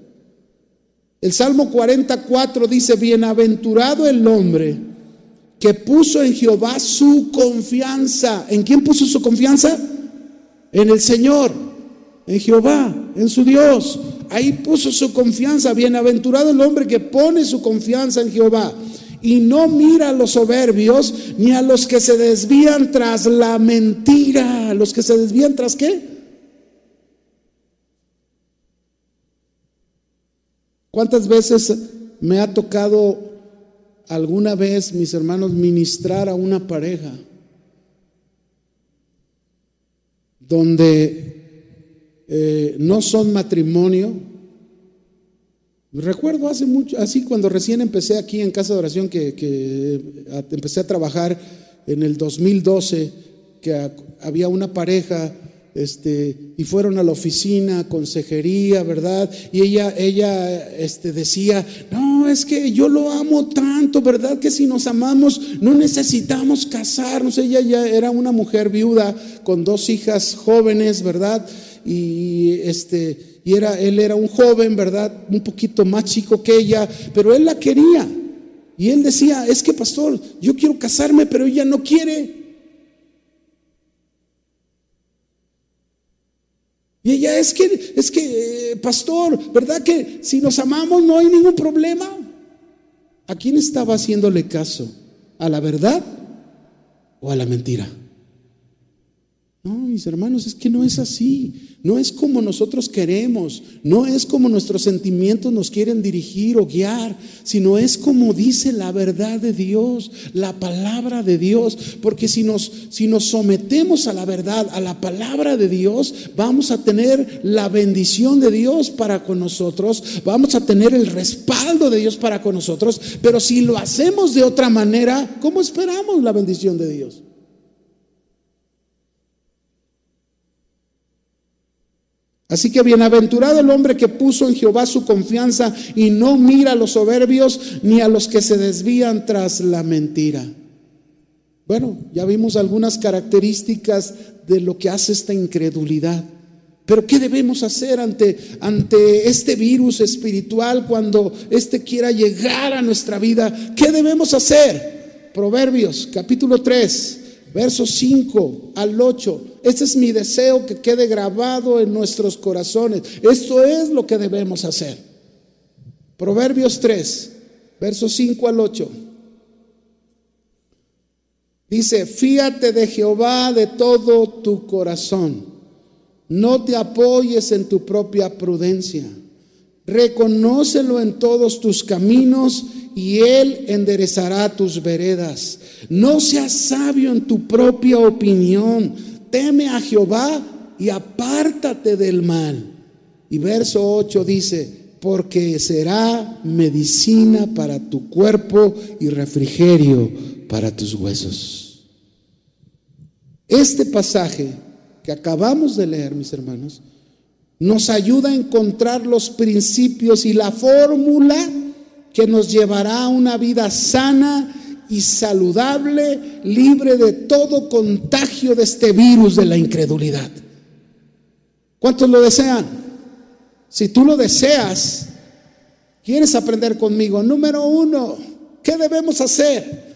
El Salmo 44 dice, bienaventurado el hombre que puso en Jehová su confianza. ¿En quién puso su confianza? En el Señor, en Jehová, en su Dios. Ahí puso su confianza. Bienaventurado el hombre que pone su confianza en Jehová y no mira a los soberbios ni a los que se desvían tras la mentira. ¿Los que se desvían tras qué? ¿Cuántas veces me ha tocado alguna vez, mis hermanos, ministrar a una pareja donde eh, no son matrimonio? Recuerdo hace mucho, así cuando recién empecé aquí en Casa de Oración, que, que empecé a trabajar en el 2012, que había una pareja este, y fueron a la oficina, consejería, ¿verdad? Y ella, ella este, decía, no, es que yo lo amo tanto, ¿verdad? Que si nos amamos no necesitamos casarnos. Ella ya era una mujer viuda con dos hijas jóvenes, ¿verdad? Y este, y era, él era un joven, ¿verdad? Un poquito más chico que ella, pero él la quería. Y él decía, es que pastor, yo quiero casarme, pero ella no quiere. Y ella es que, es que, eh, pastor, ¿verdad que si nos amamos no hay ningún problema? ¿A quién estaba haciéndole caso? ¿A la verdad o a la mentira? No, mis hermanos, es que no es así. No es como nosotros queremos. No es como nuestros sentimientos nos quieren dirigir o guiar, sino es como dice la verdad de Dios, la palabra de Dios. Porque si nos, si nos sometemos a la verdad, a la palabra de Dios, vamos a tener la bendición de Dios para con nosotros, vamos a tener el respaldo de Dios para con nosotros. Pero si lo hacemos de otra manera, ¿cómo esperamos la bendición de Dios? Así que bienaventurado el hombre que puso en Jehová su confianza y no mira a los soberbios ni a los que se desvían tras la mentira. Bueno, ya vimos algunas características de lo que hace esta incredulidad. Pero ¿qué debemos hacer ante, ante este virus espiritual cuando éste quiera llegar a nuestra vida? ¿Qué debemos hacer? Proverbios capítulo 3, versos 5 al 8. Este es mi deseo que quede grabado en nuestros corazones. Esto es lo que debemos hacer. Proverbios 3, versos 5 al 8. Dice, fíate de Jehová de todo tu corazón. No te apoyes en tu propia prudencia. Reconócelo en todos tus caminos y Él enderezará tus veredas. No seas sabio en tu propia opinión. Teme a Jehová y apártate del mal. Y verso 8 dice, porque será medicina para tu cuerpo y refrigerio para tus huesos. Este pasaje que acabamos de leer, mis hermanos, nos ayuda a encontrar los principios y la fórmula que nos llevará a una vida sana y saludable, libre de todo contagio de este virus de la incredulidad. ¿Cuántos lo desean? Si tú lo deseas, ¿quieres aprender conmigo? Número uno, ¿qué debemos hacer?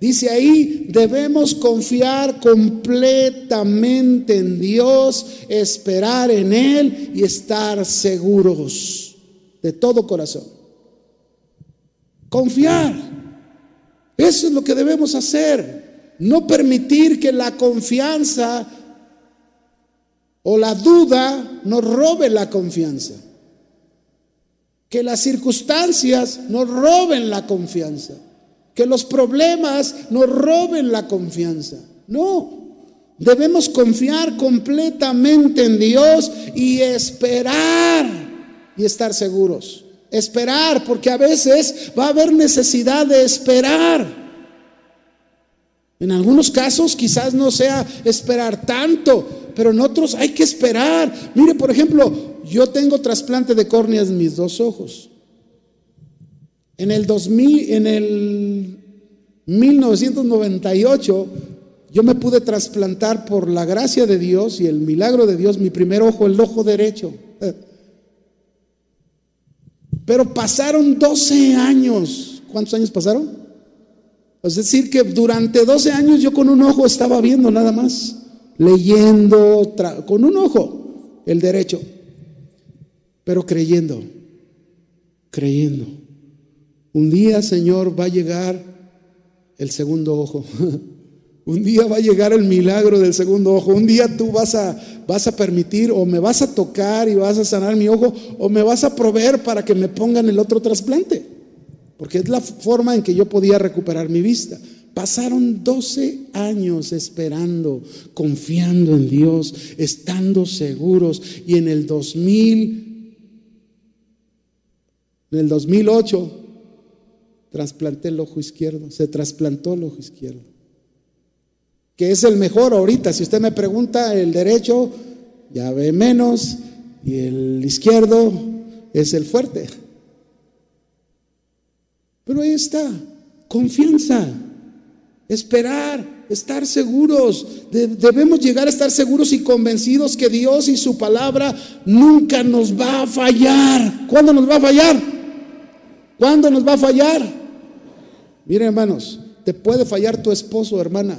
Dice ahí, debemos confiar completamente en Dios, esperar en Él y estar seguros de todo corazón. Confiar. Eso es lo que debemos hacer. No permitir que la confianza o la duda nos robe la confianza. Que las circunstancias nos roben la confianza. Que los problemas nos roben la confianza. No. Debemos confiar completamente en Dios y esperar y estar seguros. Esperar, porque a veces va a haber necesidad de esperar. En algunos casos quizás no sea esperar tanto, pero en otros hay que esperar. Mire, por ejemplo, yo tengo trasplante de córneas en mis dos ojos. En el 2000, en el 1998, yo me pude trasplantar por la gracia de Dios y el milagro de Dios mi primer ojo, el ojo derecho. Pero pasaron 12 años. ¿Cuántos años pasaron? Es decir, que durante 12 años yo con un ojo estaba viendo nada más, leyendo, con un ojo, el derecho, pero creyendo, creyendo. Un día, Señor, va a llegar el segundo ojo. Un día va a llegar el milagro del segundo ojo. Un día tú vas a, vas a permitir o me vas a tocar y vas a sanar mi ojo o me vas a proveer para que me pongan el otro trasplante. Porque es la forma en que yo podía recuperar mi vista. Pasaron 12 años esperando, confiando en Dios, estando seguros. Y en el 2000, en el 2008, trasplanté el ojo izquierdo. Se trasplantó el ojo izquierdo que es el mejor ahorita. Si usted me pregunta, el derecho ya ve menos y el izquierdo es el fuerte. Pero ahí está, confianza, esperar, estar seguros. debemos llegar a estar seguros y convencidos que Dios y su palabra nunca nos va a fallar. ¿Cuándo nos va a fallar? ¿Cuándo nos va a fallar? Miren hermanos, te puede fallar tu esposo, hermana.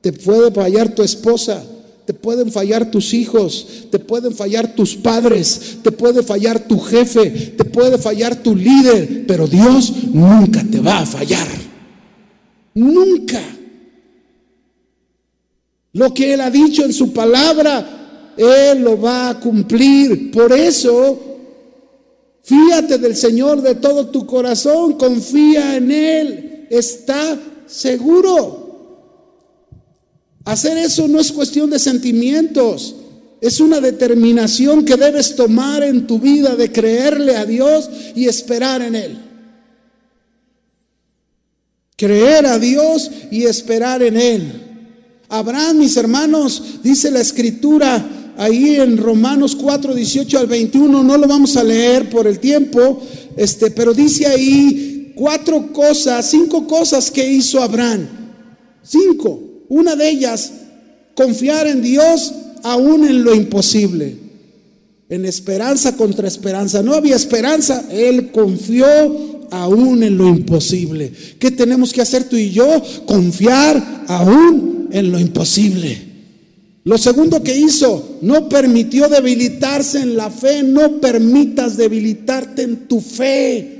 Te puede fallar tu esposa, te pueden fallar tus hijos, te pueden fallar tus padres, te puede fallar tu jefe, te puede fallar tu líder, pero Dios nunca te va a fallar. Nunca. Lo que Él ha dicho en su palabra, Él lo va a cumplir. Por eso, fíate del Señor de todo tu corazón, confía en Él, está seguro. Hacer eso no es cuestión de sentimientos, es una determinación que debes tomar en tu vida de creerle a Dios y esperar en Él. Creer a Dios y esperar en Él. Abraham, mis hermanos, dice la escritura ahí en Romanos 4, 18 al 21, no lo vamos a leer por el tiempo, este, pero dice ahí cuatro cosas, cinco cosas que hizo Abraham. Cinco. Una de ellas, confiar en Dios aún en lo imposible. En esperanza contra esperanza. No había esperanza. Él confió aún en lo imposible. ¿Qué tenemos que hacer tú y yo? Confiar aún en lo imposible. Lo segundo que hizo, no permitió debilitarse en la fe. No permitas debilitarte en tu fe.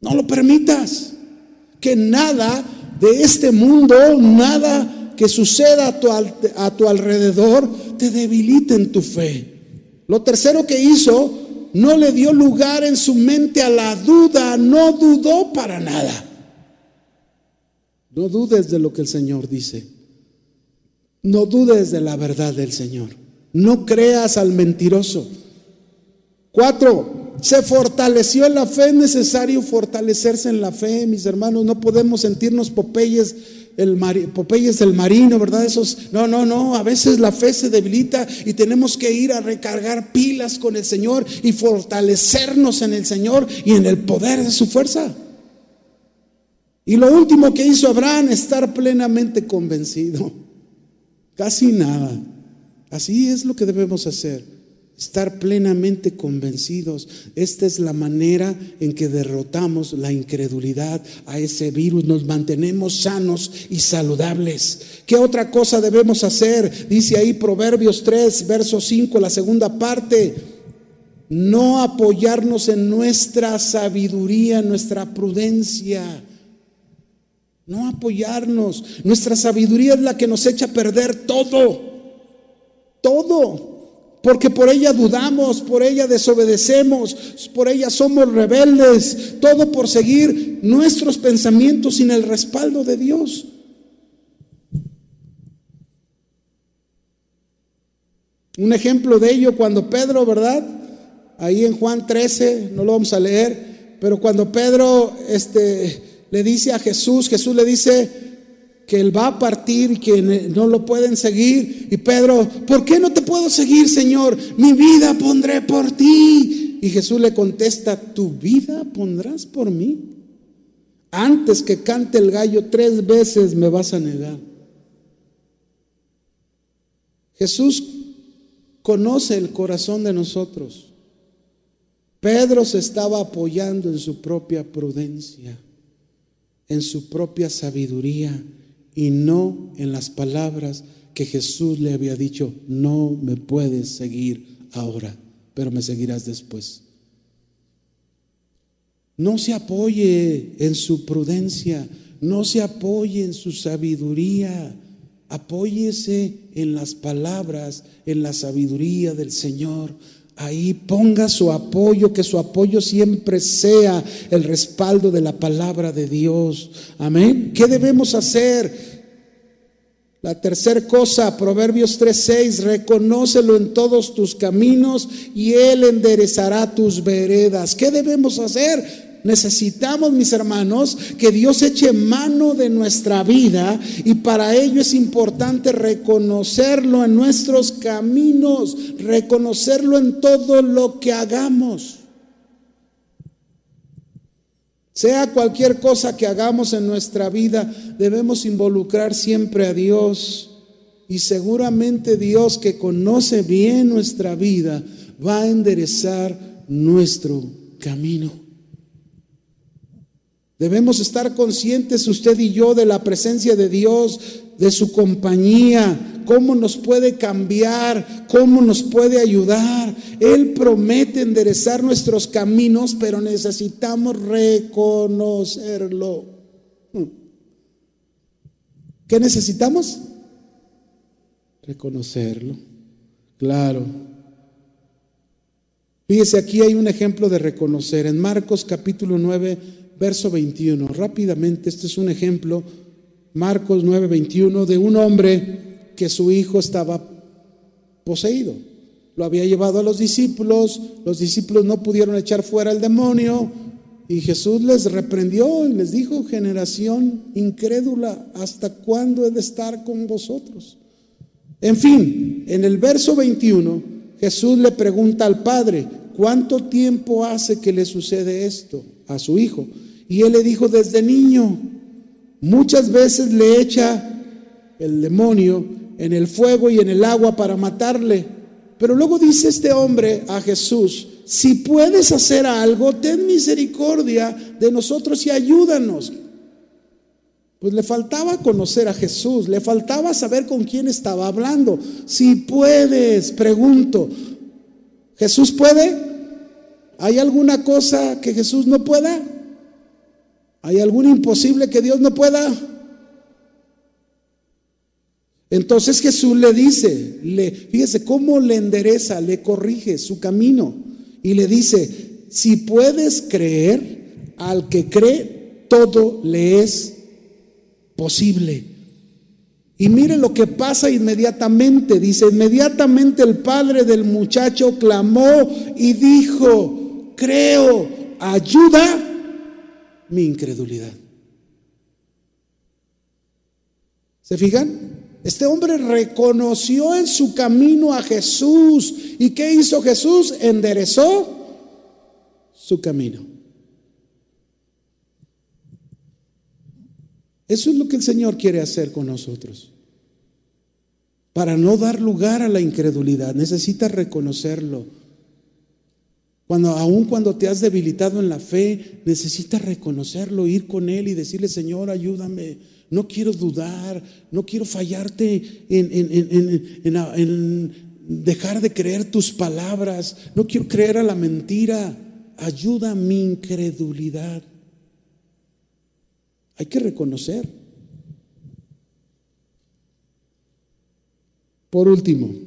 No lo permitas. Que nada de este mundo, nada que suceda a tu, a tu alrededor te debilite en tu fe. Lo tercero que hizo, no le dio lugar en su mente a la duda, no dudó para nada. No dudes de lo que el Señor dice. No dudes de la verdad del Señor. No creas al mentiroso. Cuatro, se fortaleció en la fe, es necesario fortalecerse en la fe, mis hermanos. No podemos sentirnos Popeyes, el Popeyes del marino, ¿verdad? Esos, no, no, no. A veces la fe se debilita y tenemos que ir a recargar pilas con el Señor y fortalecernos en el Señor y en el poder de su fuerza. Y lo último que hizo Abraham, estar plenamente convencido. Casi nada. Así es lo que debemos hacer estar plenamente convencidos. Esta es la manera en que derrotamos la incredulidad a ese virus, nos mantenemos sanos y saludables. ¿Qué otra cosa debemos hacer? Dice ahí Proverbios 3, verso 5, la segunda parte. No apoyarnos en nuestra sabiduría, nuestra prudencia. No apoyarnos. Nuestra sabiduría es la que nos echa a perder todo. Todo porque por ella dudamos, por ella desobedecemos, por ella somos rebeldes, todo por seguir nuestros pensamientos sin el respaldo de Dios. Un ejemplo de ello cuando Pedro, ¿verdad? Ahí en Juan 13, no lo vamos a leer, pero cuando Pedro este, le dice a Jesús, Jesús le dice, que él va a partir y que no lo pueden seguir. Y Pedro, ¿por qué no te puedo seguir, Señor? Mi vida pondré por ti. Y Jesús le contesta, ¿tu vida pondrás por mí? Antes que cante el gallo tres veces me vas a negar. Jesús conoce el corazón de nosotros. Pedro se estaba apoyando en su propia prudencia, en su propia sabiduría y no en las palabras que Jesús le había dicho, no me puedes seguir ahora, pero me seguirás después. No se apoye en su prudencia, no se apoye en su sabiduría, apóyese en las palabras, en la sabiduría del Señor. Ahí ponga su apoyo, que su apoyo siempre sea el respaldo de la palabra de Dios. Amén. ¿Qué debemos hacer? La tercera cosa, Proverbios 3:6, reconócelo en todos tus caminos y Él enderezará tus veredas. ¿Qué debemos hacer? Necesitamos, mis hermanos, que Dios eche mano de nuestra vida y para ello es importante reconocerlo en nuestros caminos, reconocerlo en todo lo que hagamos. Sea cualquier cosa que hagamos en nuestra vida, debemos involucrar siempre a Dios. Y seguramente Dios que conoce bien nuestra vida va a enderezar nuestro camino. Debemos estar conscientes usted y yo de la presencia de Dios, de su compañía, cómo nos puede cambiar, cómo nos puede ayudar. Él promete enderezar nuestros caminos, pero necesitamos reconocerlo. ¿Qué necesitamos? Reconocerlo. Claro. Fíjese, aquí hay un ejemplo de reconocer. En Marcos capítulo 9 verso 21. Rápidamente, este es un ejemplo, Marcos 9, 21, de un hombre que su hijo estaba poseído. Lo había llevado a los discípulos, los discípulos no pudieron echar fuera el demonio y Jesús les reprendió y les dijo, generación incrédula, ¿hasta cuándo he de estar con vosotros? En fin, en el verso 21, Jesús le pregunta al Padre, ¿cuánto tiempo hace que le sucede esto a su hijo? Y él le dijo desde niño, muchas veces le echa el demonio en el fuego y en el agua para matarle. Pero luego dice este hombre a Jesús, si puedes hacer algo, ten misericordia de nosotros y ayúdanos. Pues le faltaba conocer a Jesús, le faltaba saber con quién estaba hablando. Si puedes, pregunto, ¿Jesús puede? ¿Hay alguna cosa que Jesús no pueda? ¿Hay algún imposible que Dios no pueda? Entonces Jesús le dice, le, fíjese cómo le endereza, le corrige su camino y le dice, si puedes creer, al que cree, todo le es posible. Y mire lo que pasa inmediatamente. Dice, inmediatamente el padre del muchacho clamó y dijo, creo, ayuda mi incredulidad. ¿Se fijan? Este hombre reconoció en su camino a Jesús. ¿Y qué hizo Jesús? Enderezó su camino. Eso es lo que el Señor quiere hacer con nosotros. Para no dar lugar a la incredulidad, necesita reconocerlo cuando aún cuando te has debilitado en la fe, necesitas reconocerlo, ir con él y decirle, Señor, ayúdame. No quiero dudar, no quiero fallarte en, en dejar de creer tus palabras, no quiero creer a la mentira. Ayuda a mi incredulidad. Hay que reconocer. Por último,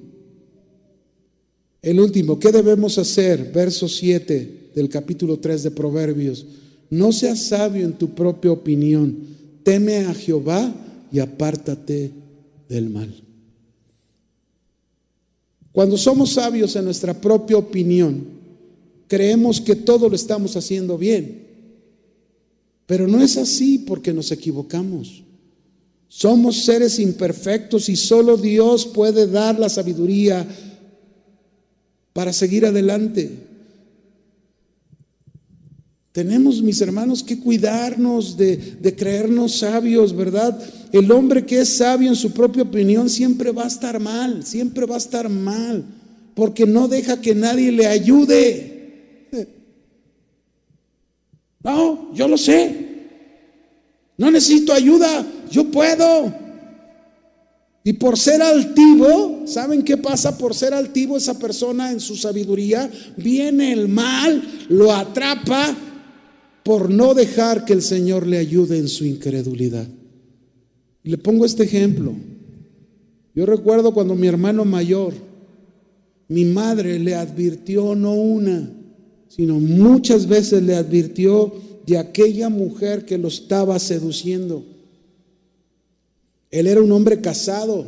el último, ¿qué debemos hacer? Verso 7 del capítulo 3 de Proverbios. No seas sabio en tu propia opinión. Teme a Jehová y apártate del mal. Cuando somos sabios en nuestra propia opinión, creemos que todo lo estamos haciendo bien. Pero no es así porque nos equivocamos. Somos seres imperfectos y solo Dios puede dar la sabiduría para seguir adelante. Tenemos, mis hermanos, que cuidarnos de, de, creernos sabios, ¿verdad? El hombre que es sabio en su propia opinión siempre va a estar mal, siempre va a estar mal, porque no deja que nadie le ayude. No, yo lo sé. No necesito ayuda, yo puedo. Y por ser altivo, ¿saben qué pasa por ser altivo esa persona en su sabiduría? Viene el mal, lo atrapa por no dejar que el Señor le ayude en su incredulidad. Le pongo este ejemplo. Yo recuerdo cuando mi hermano mayor, mi madre le advirtió no una, sino muchas veces le advirtió de aquella mujer que lo estaba seduciendo. Él era un hombre casado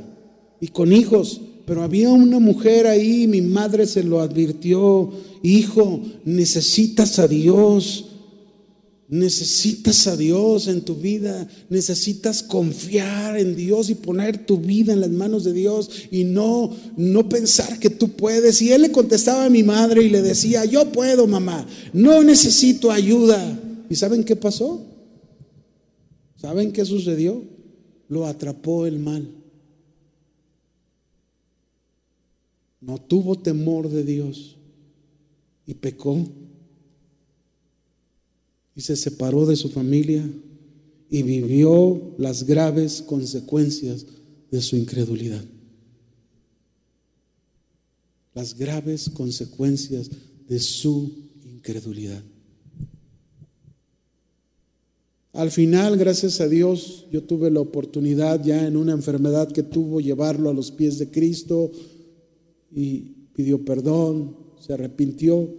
y con hijos, pero había una mujer ahí, mi madre se lo advirtió, hijo, necesitas a Dios, Necesitas a Dios en tu vida, necesitas confiar en Dios y poner tu vida en las manos de Dios y no no pensar que tú puedes. Y él le contestaba a mi madre y le decía, "Yo puedo, mamá. No necesito ayuda." ¿Y saben qué pasó? ¿Saben qué sucedió? Lo atrapó el mal. No tuvo temor de Dios y pecó y se separó de su familia y vivió las graves consecuencias de su incredulidad. Las graves consecuencias de su incredulidad. Al final, gracias a Dios, yo tuve la oportunidad ya en una enfermedad que tuvo llevarlo a los pies de Cristo y pidió perdón, se arrepintió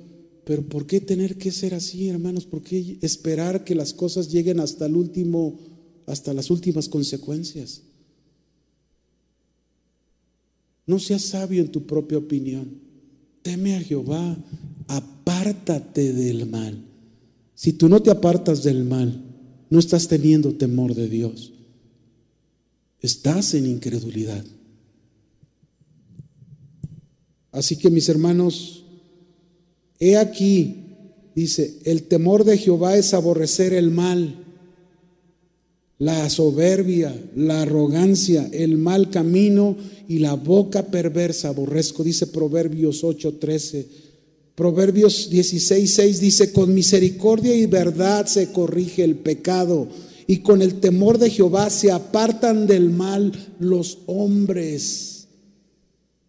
pero ¿por qué tener que ser así, hermanos? ¿Por qué esperar que las cosas lleguen hasta el último, hasta las últimas consecuencias? No seas sabio en tu propia opinión. Teme a Jehová, apártate del mal. Si tú no te apartas del mal, no estás teniendo temor de Dios. Estás en incredulidad. Así que mis hermanos, He aquí, dice, el temor de Jehová es aborrecer el mal, la soberbia, la arrogancia, el mal camino y la boca perversa. Aborrezco, dice Proverbios 8:13. Proverbios 16:6 dice, con misericordia y verdad se corrige el pecado y con el temor de Jehová se apartan del mal los hombres.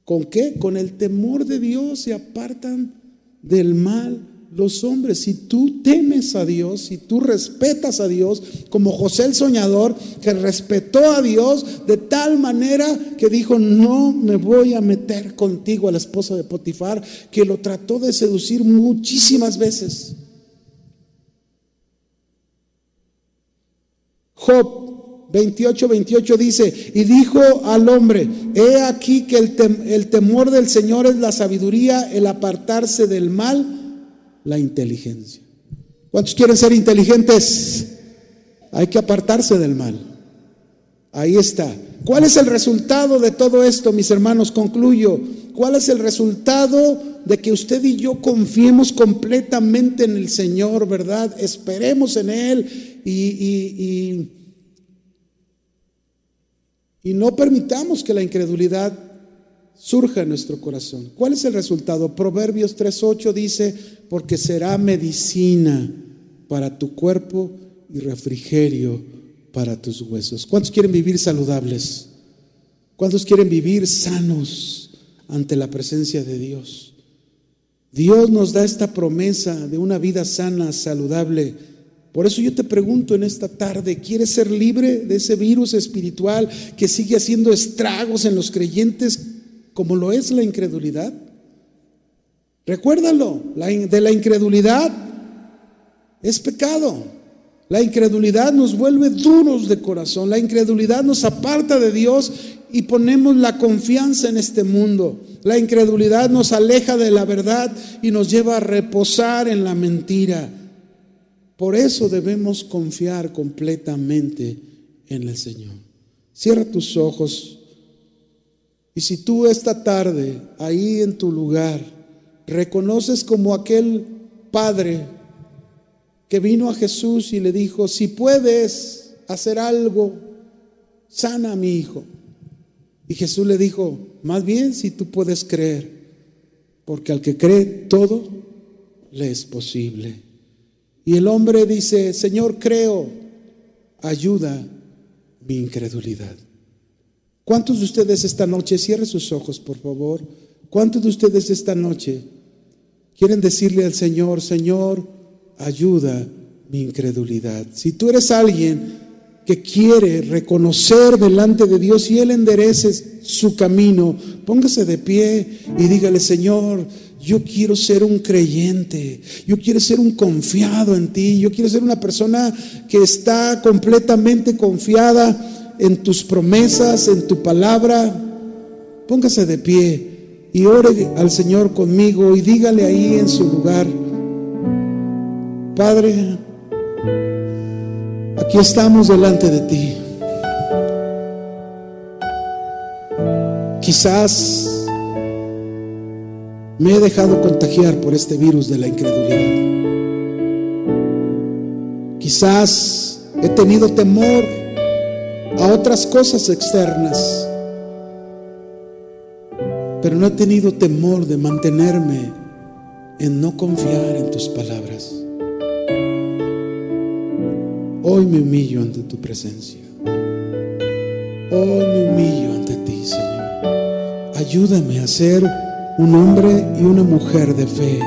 ¿Con qué? Con el temor de Dios se apartan del mal los hombres. Si tú temes a Dios, si tú respetas a Dios, como José el soñador, que respetó a Dios de tal manera que dijo, no me voy a meter contigo a la esposa de Potifar, que lo trató de seducir muchísimas veces. Job 28, 28 dice, y dijo al hombre, he aquí que el, el, temor del Señor es la sabiduría, el apartarse del mal, la inteligencia. ¿Cuántos quieren ser inteligentes? Hay que apartarse del mal. Ahí está. ¿Cuál es el resultado de todo esto, mis hermanos? Concluyo. ¿Cuál es el resultado de que usted y yo confiemos completamente en el Señor, verdad? Esperemos en Él y, y y no permitamos que la incredulidad surja en nuestro corazón. ¿Cuál es el resultado? Proverbios 3.8 dice, porque será medicina para tu cuerpo y refrigerio para tus huesos. ¿Cuántos quieren vivir saludables? ¿Cuántos quieren vivir sanos ante la presencia de Dios? Dios nos da esta promesa de una vida sana, saludable por eso yo te pregunto en esta tarde, ¿quieres ser libre de ese virus espiritual que sigue haciendo estragos en los creyentes como lo es la incredulidad? Recuérdalo, de la incredulidad es pecado. La incredulidad nos vuelve duros de corazón, la incredulidad nos aparta de Dios y ponemos la confianza en este mundo. La incredulidad nos aleja de la verdad y nos lleva a reposar en la mentira. Por eso debemos confiar completamente en el Señor. Cierra tus ojos y si tú esta tarde, ahí en tu lugar, reconoces como aquel padre que vino a Jesús y le dijo, si puedes hacer algo, sana a mi hijo. Y Jesús le dijo, más bien si tú puedes creer, porque al que cree todo le es posible. Y el hombre dice, Señor, creo, ayuda mi incredulidad. ¿Cuántos de ustedes esta noche, cierre sus ojos, por favor? ¿Cuántos de ustedes esta noche quieren decirle al Señor, Señor, ayuda mi incredulidad? Si tú eres alguien que quiere reconocer delante de Dios y Él enderece su camino, póngase de pie y dígale, Señor, yo quiero ser un creyente, yo quiero ser un confiado en ti, yo quiero ser una persona que está completamente confiada en tus promesas, en tu palabra. Póngase de pie y ore al Señor conmigo y dígale ahí en su lugar, Padre, Aquí estamos delante de ti. Quizás me he dejado contagiar por este virus de la incredulidad. Quizás he tenido temor a otras cosas externas, pero no he tenido temor de mantenerme en no confiar en tus palabras. Hoy me humillo ante tu presencia. Hoy me humillo ante ti, Señor. Ayúdame a ser un hombre y una mujer de fe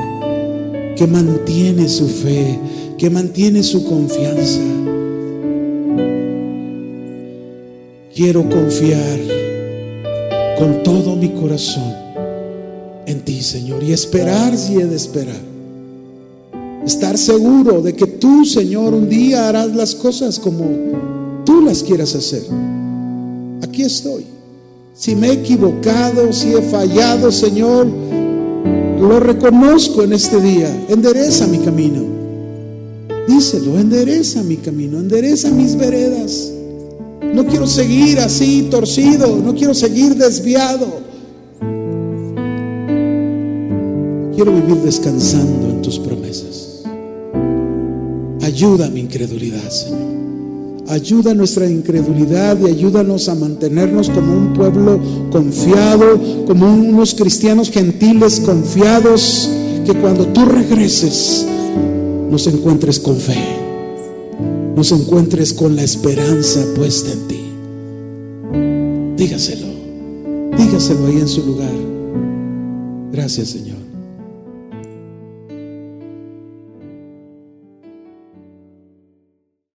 que mantiene su fe, que mantiene su confianza. Quiero confiar con todo mi corazón en ti, Señor, y esperar si he de esperar. Estar seguro de que tú, Señor, un día harás las cosas como tú las quieras hacer. Aquí estoy. Si me he equivocado, si he fallado, Señor, lo reconozco en este día. Endereza mi camino. Díselo, endereza mi camino, endereza mis veredas. No quiero seguir así torcido, no quiero seguir desviado. Quiero vivir descansando en tus promesas. Ayuda mi incredulidad, Señor. Ayuda nuestra incredulidad y ayúdanos a mantenernos como un pueblo confiado, como unos cristianos gentiles confiados, que cuando tú regreses nos encuentres con fe, nos encuentres con la esperanza puesta en ti. Dígaselo, dígaselo ahí en su lugar. Gracias, Señor.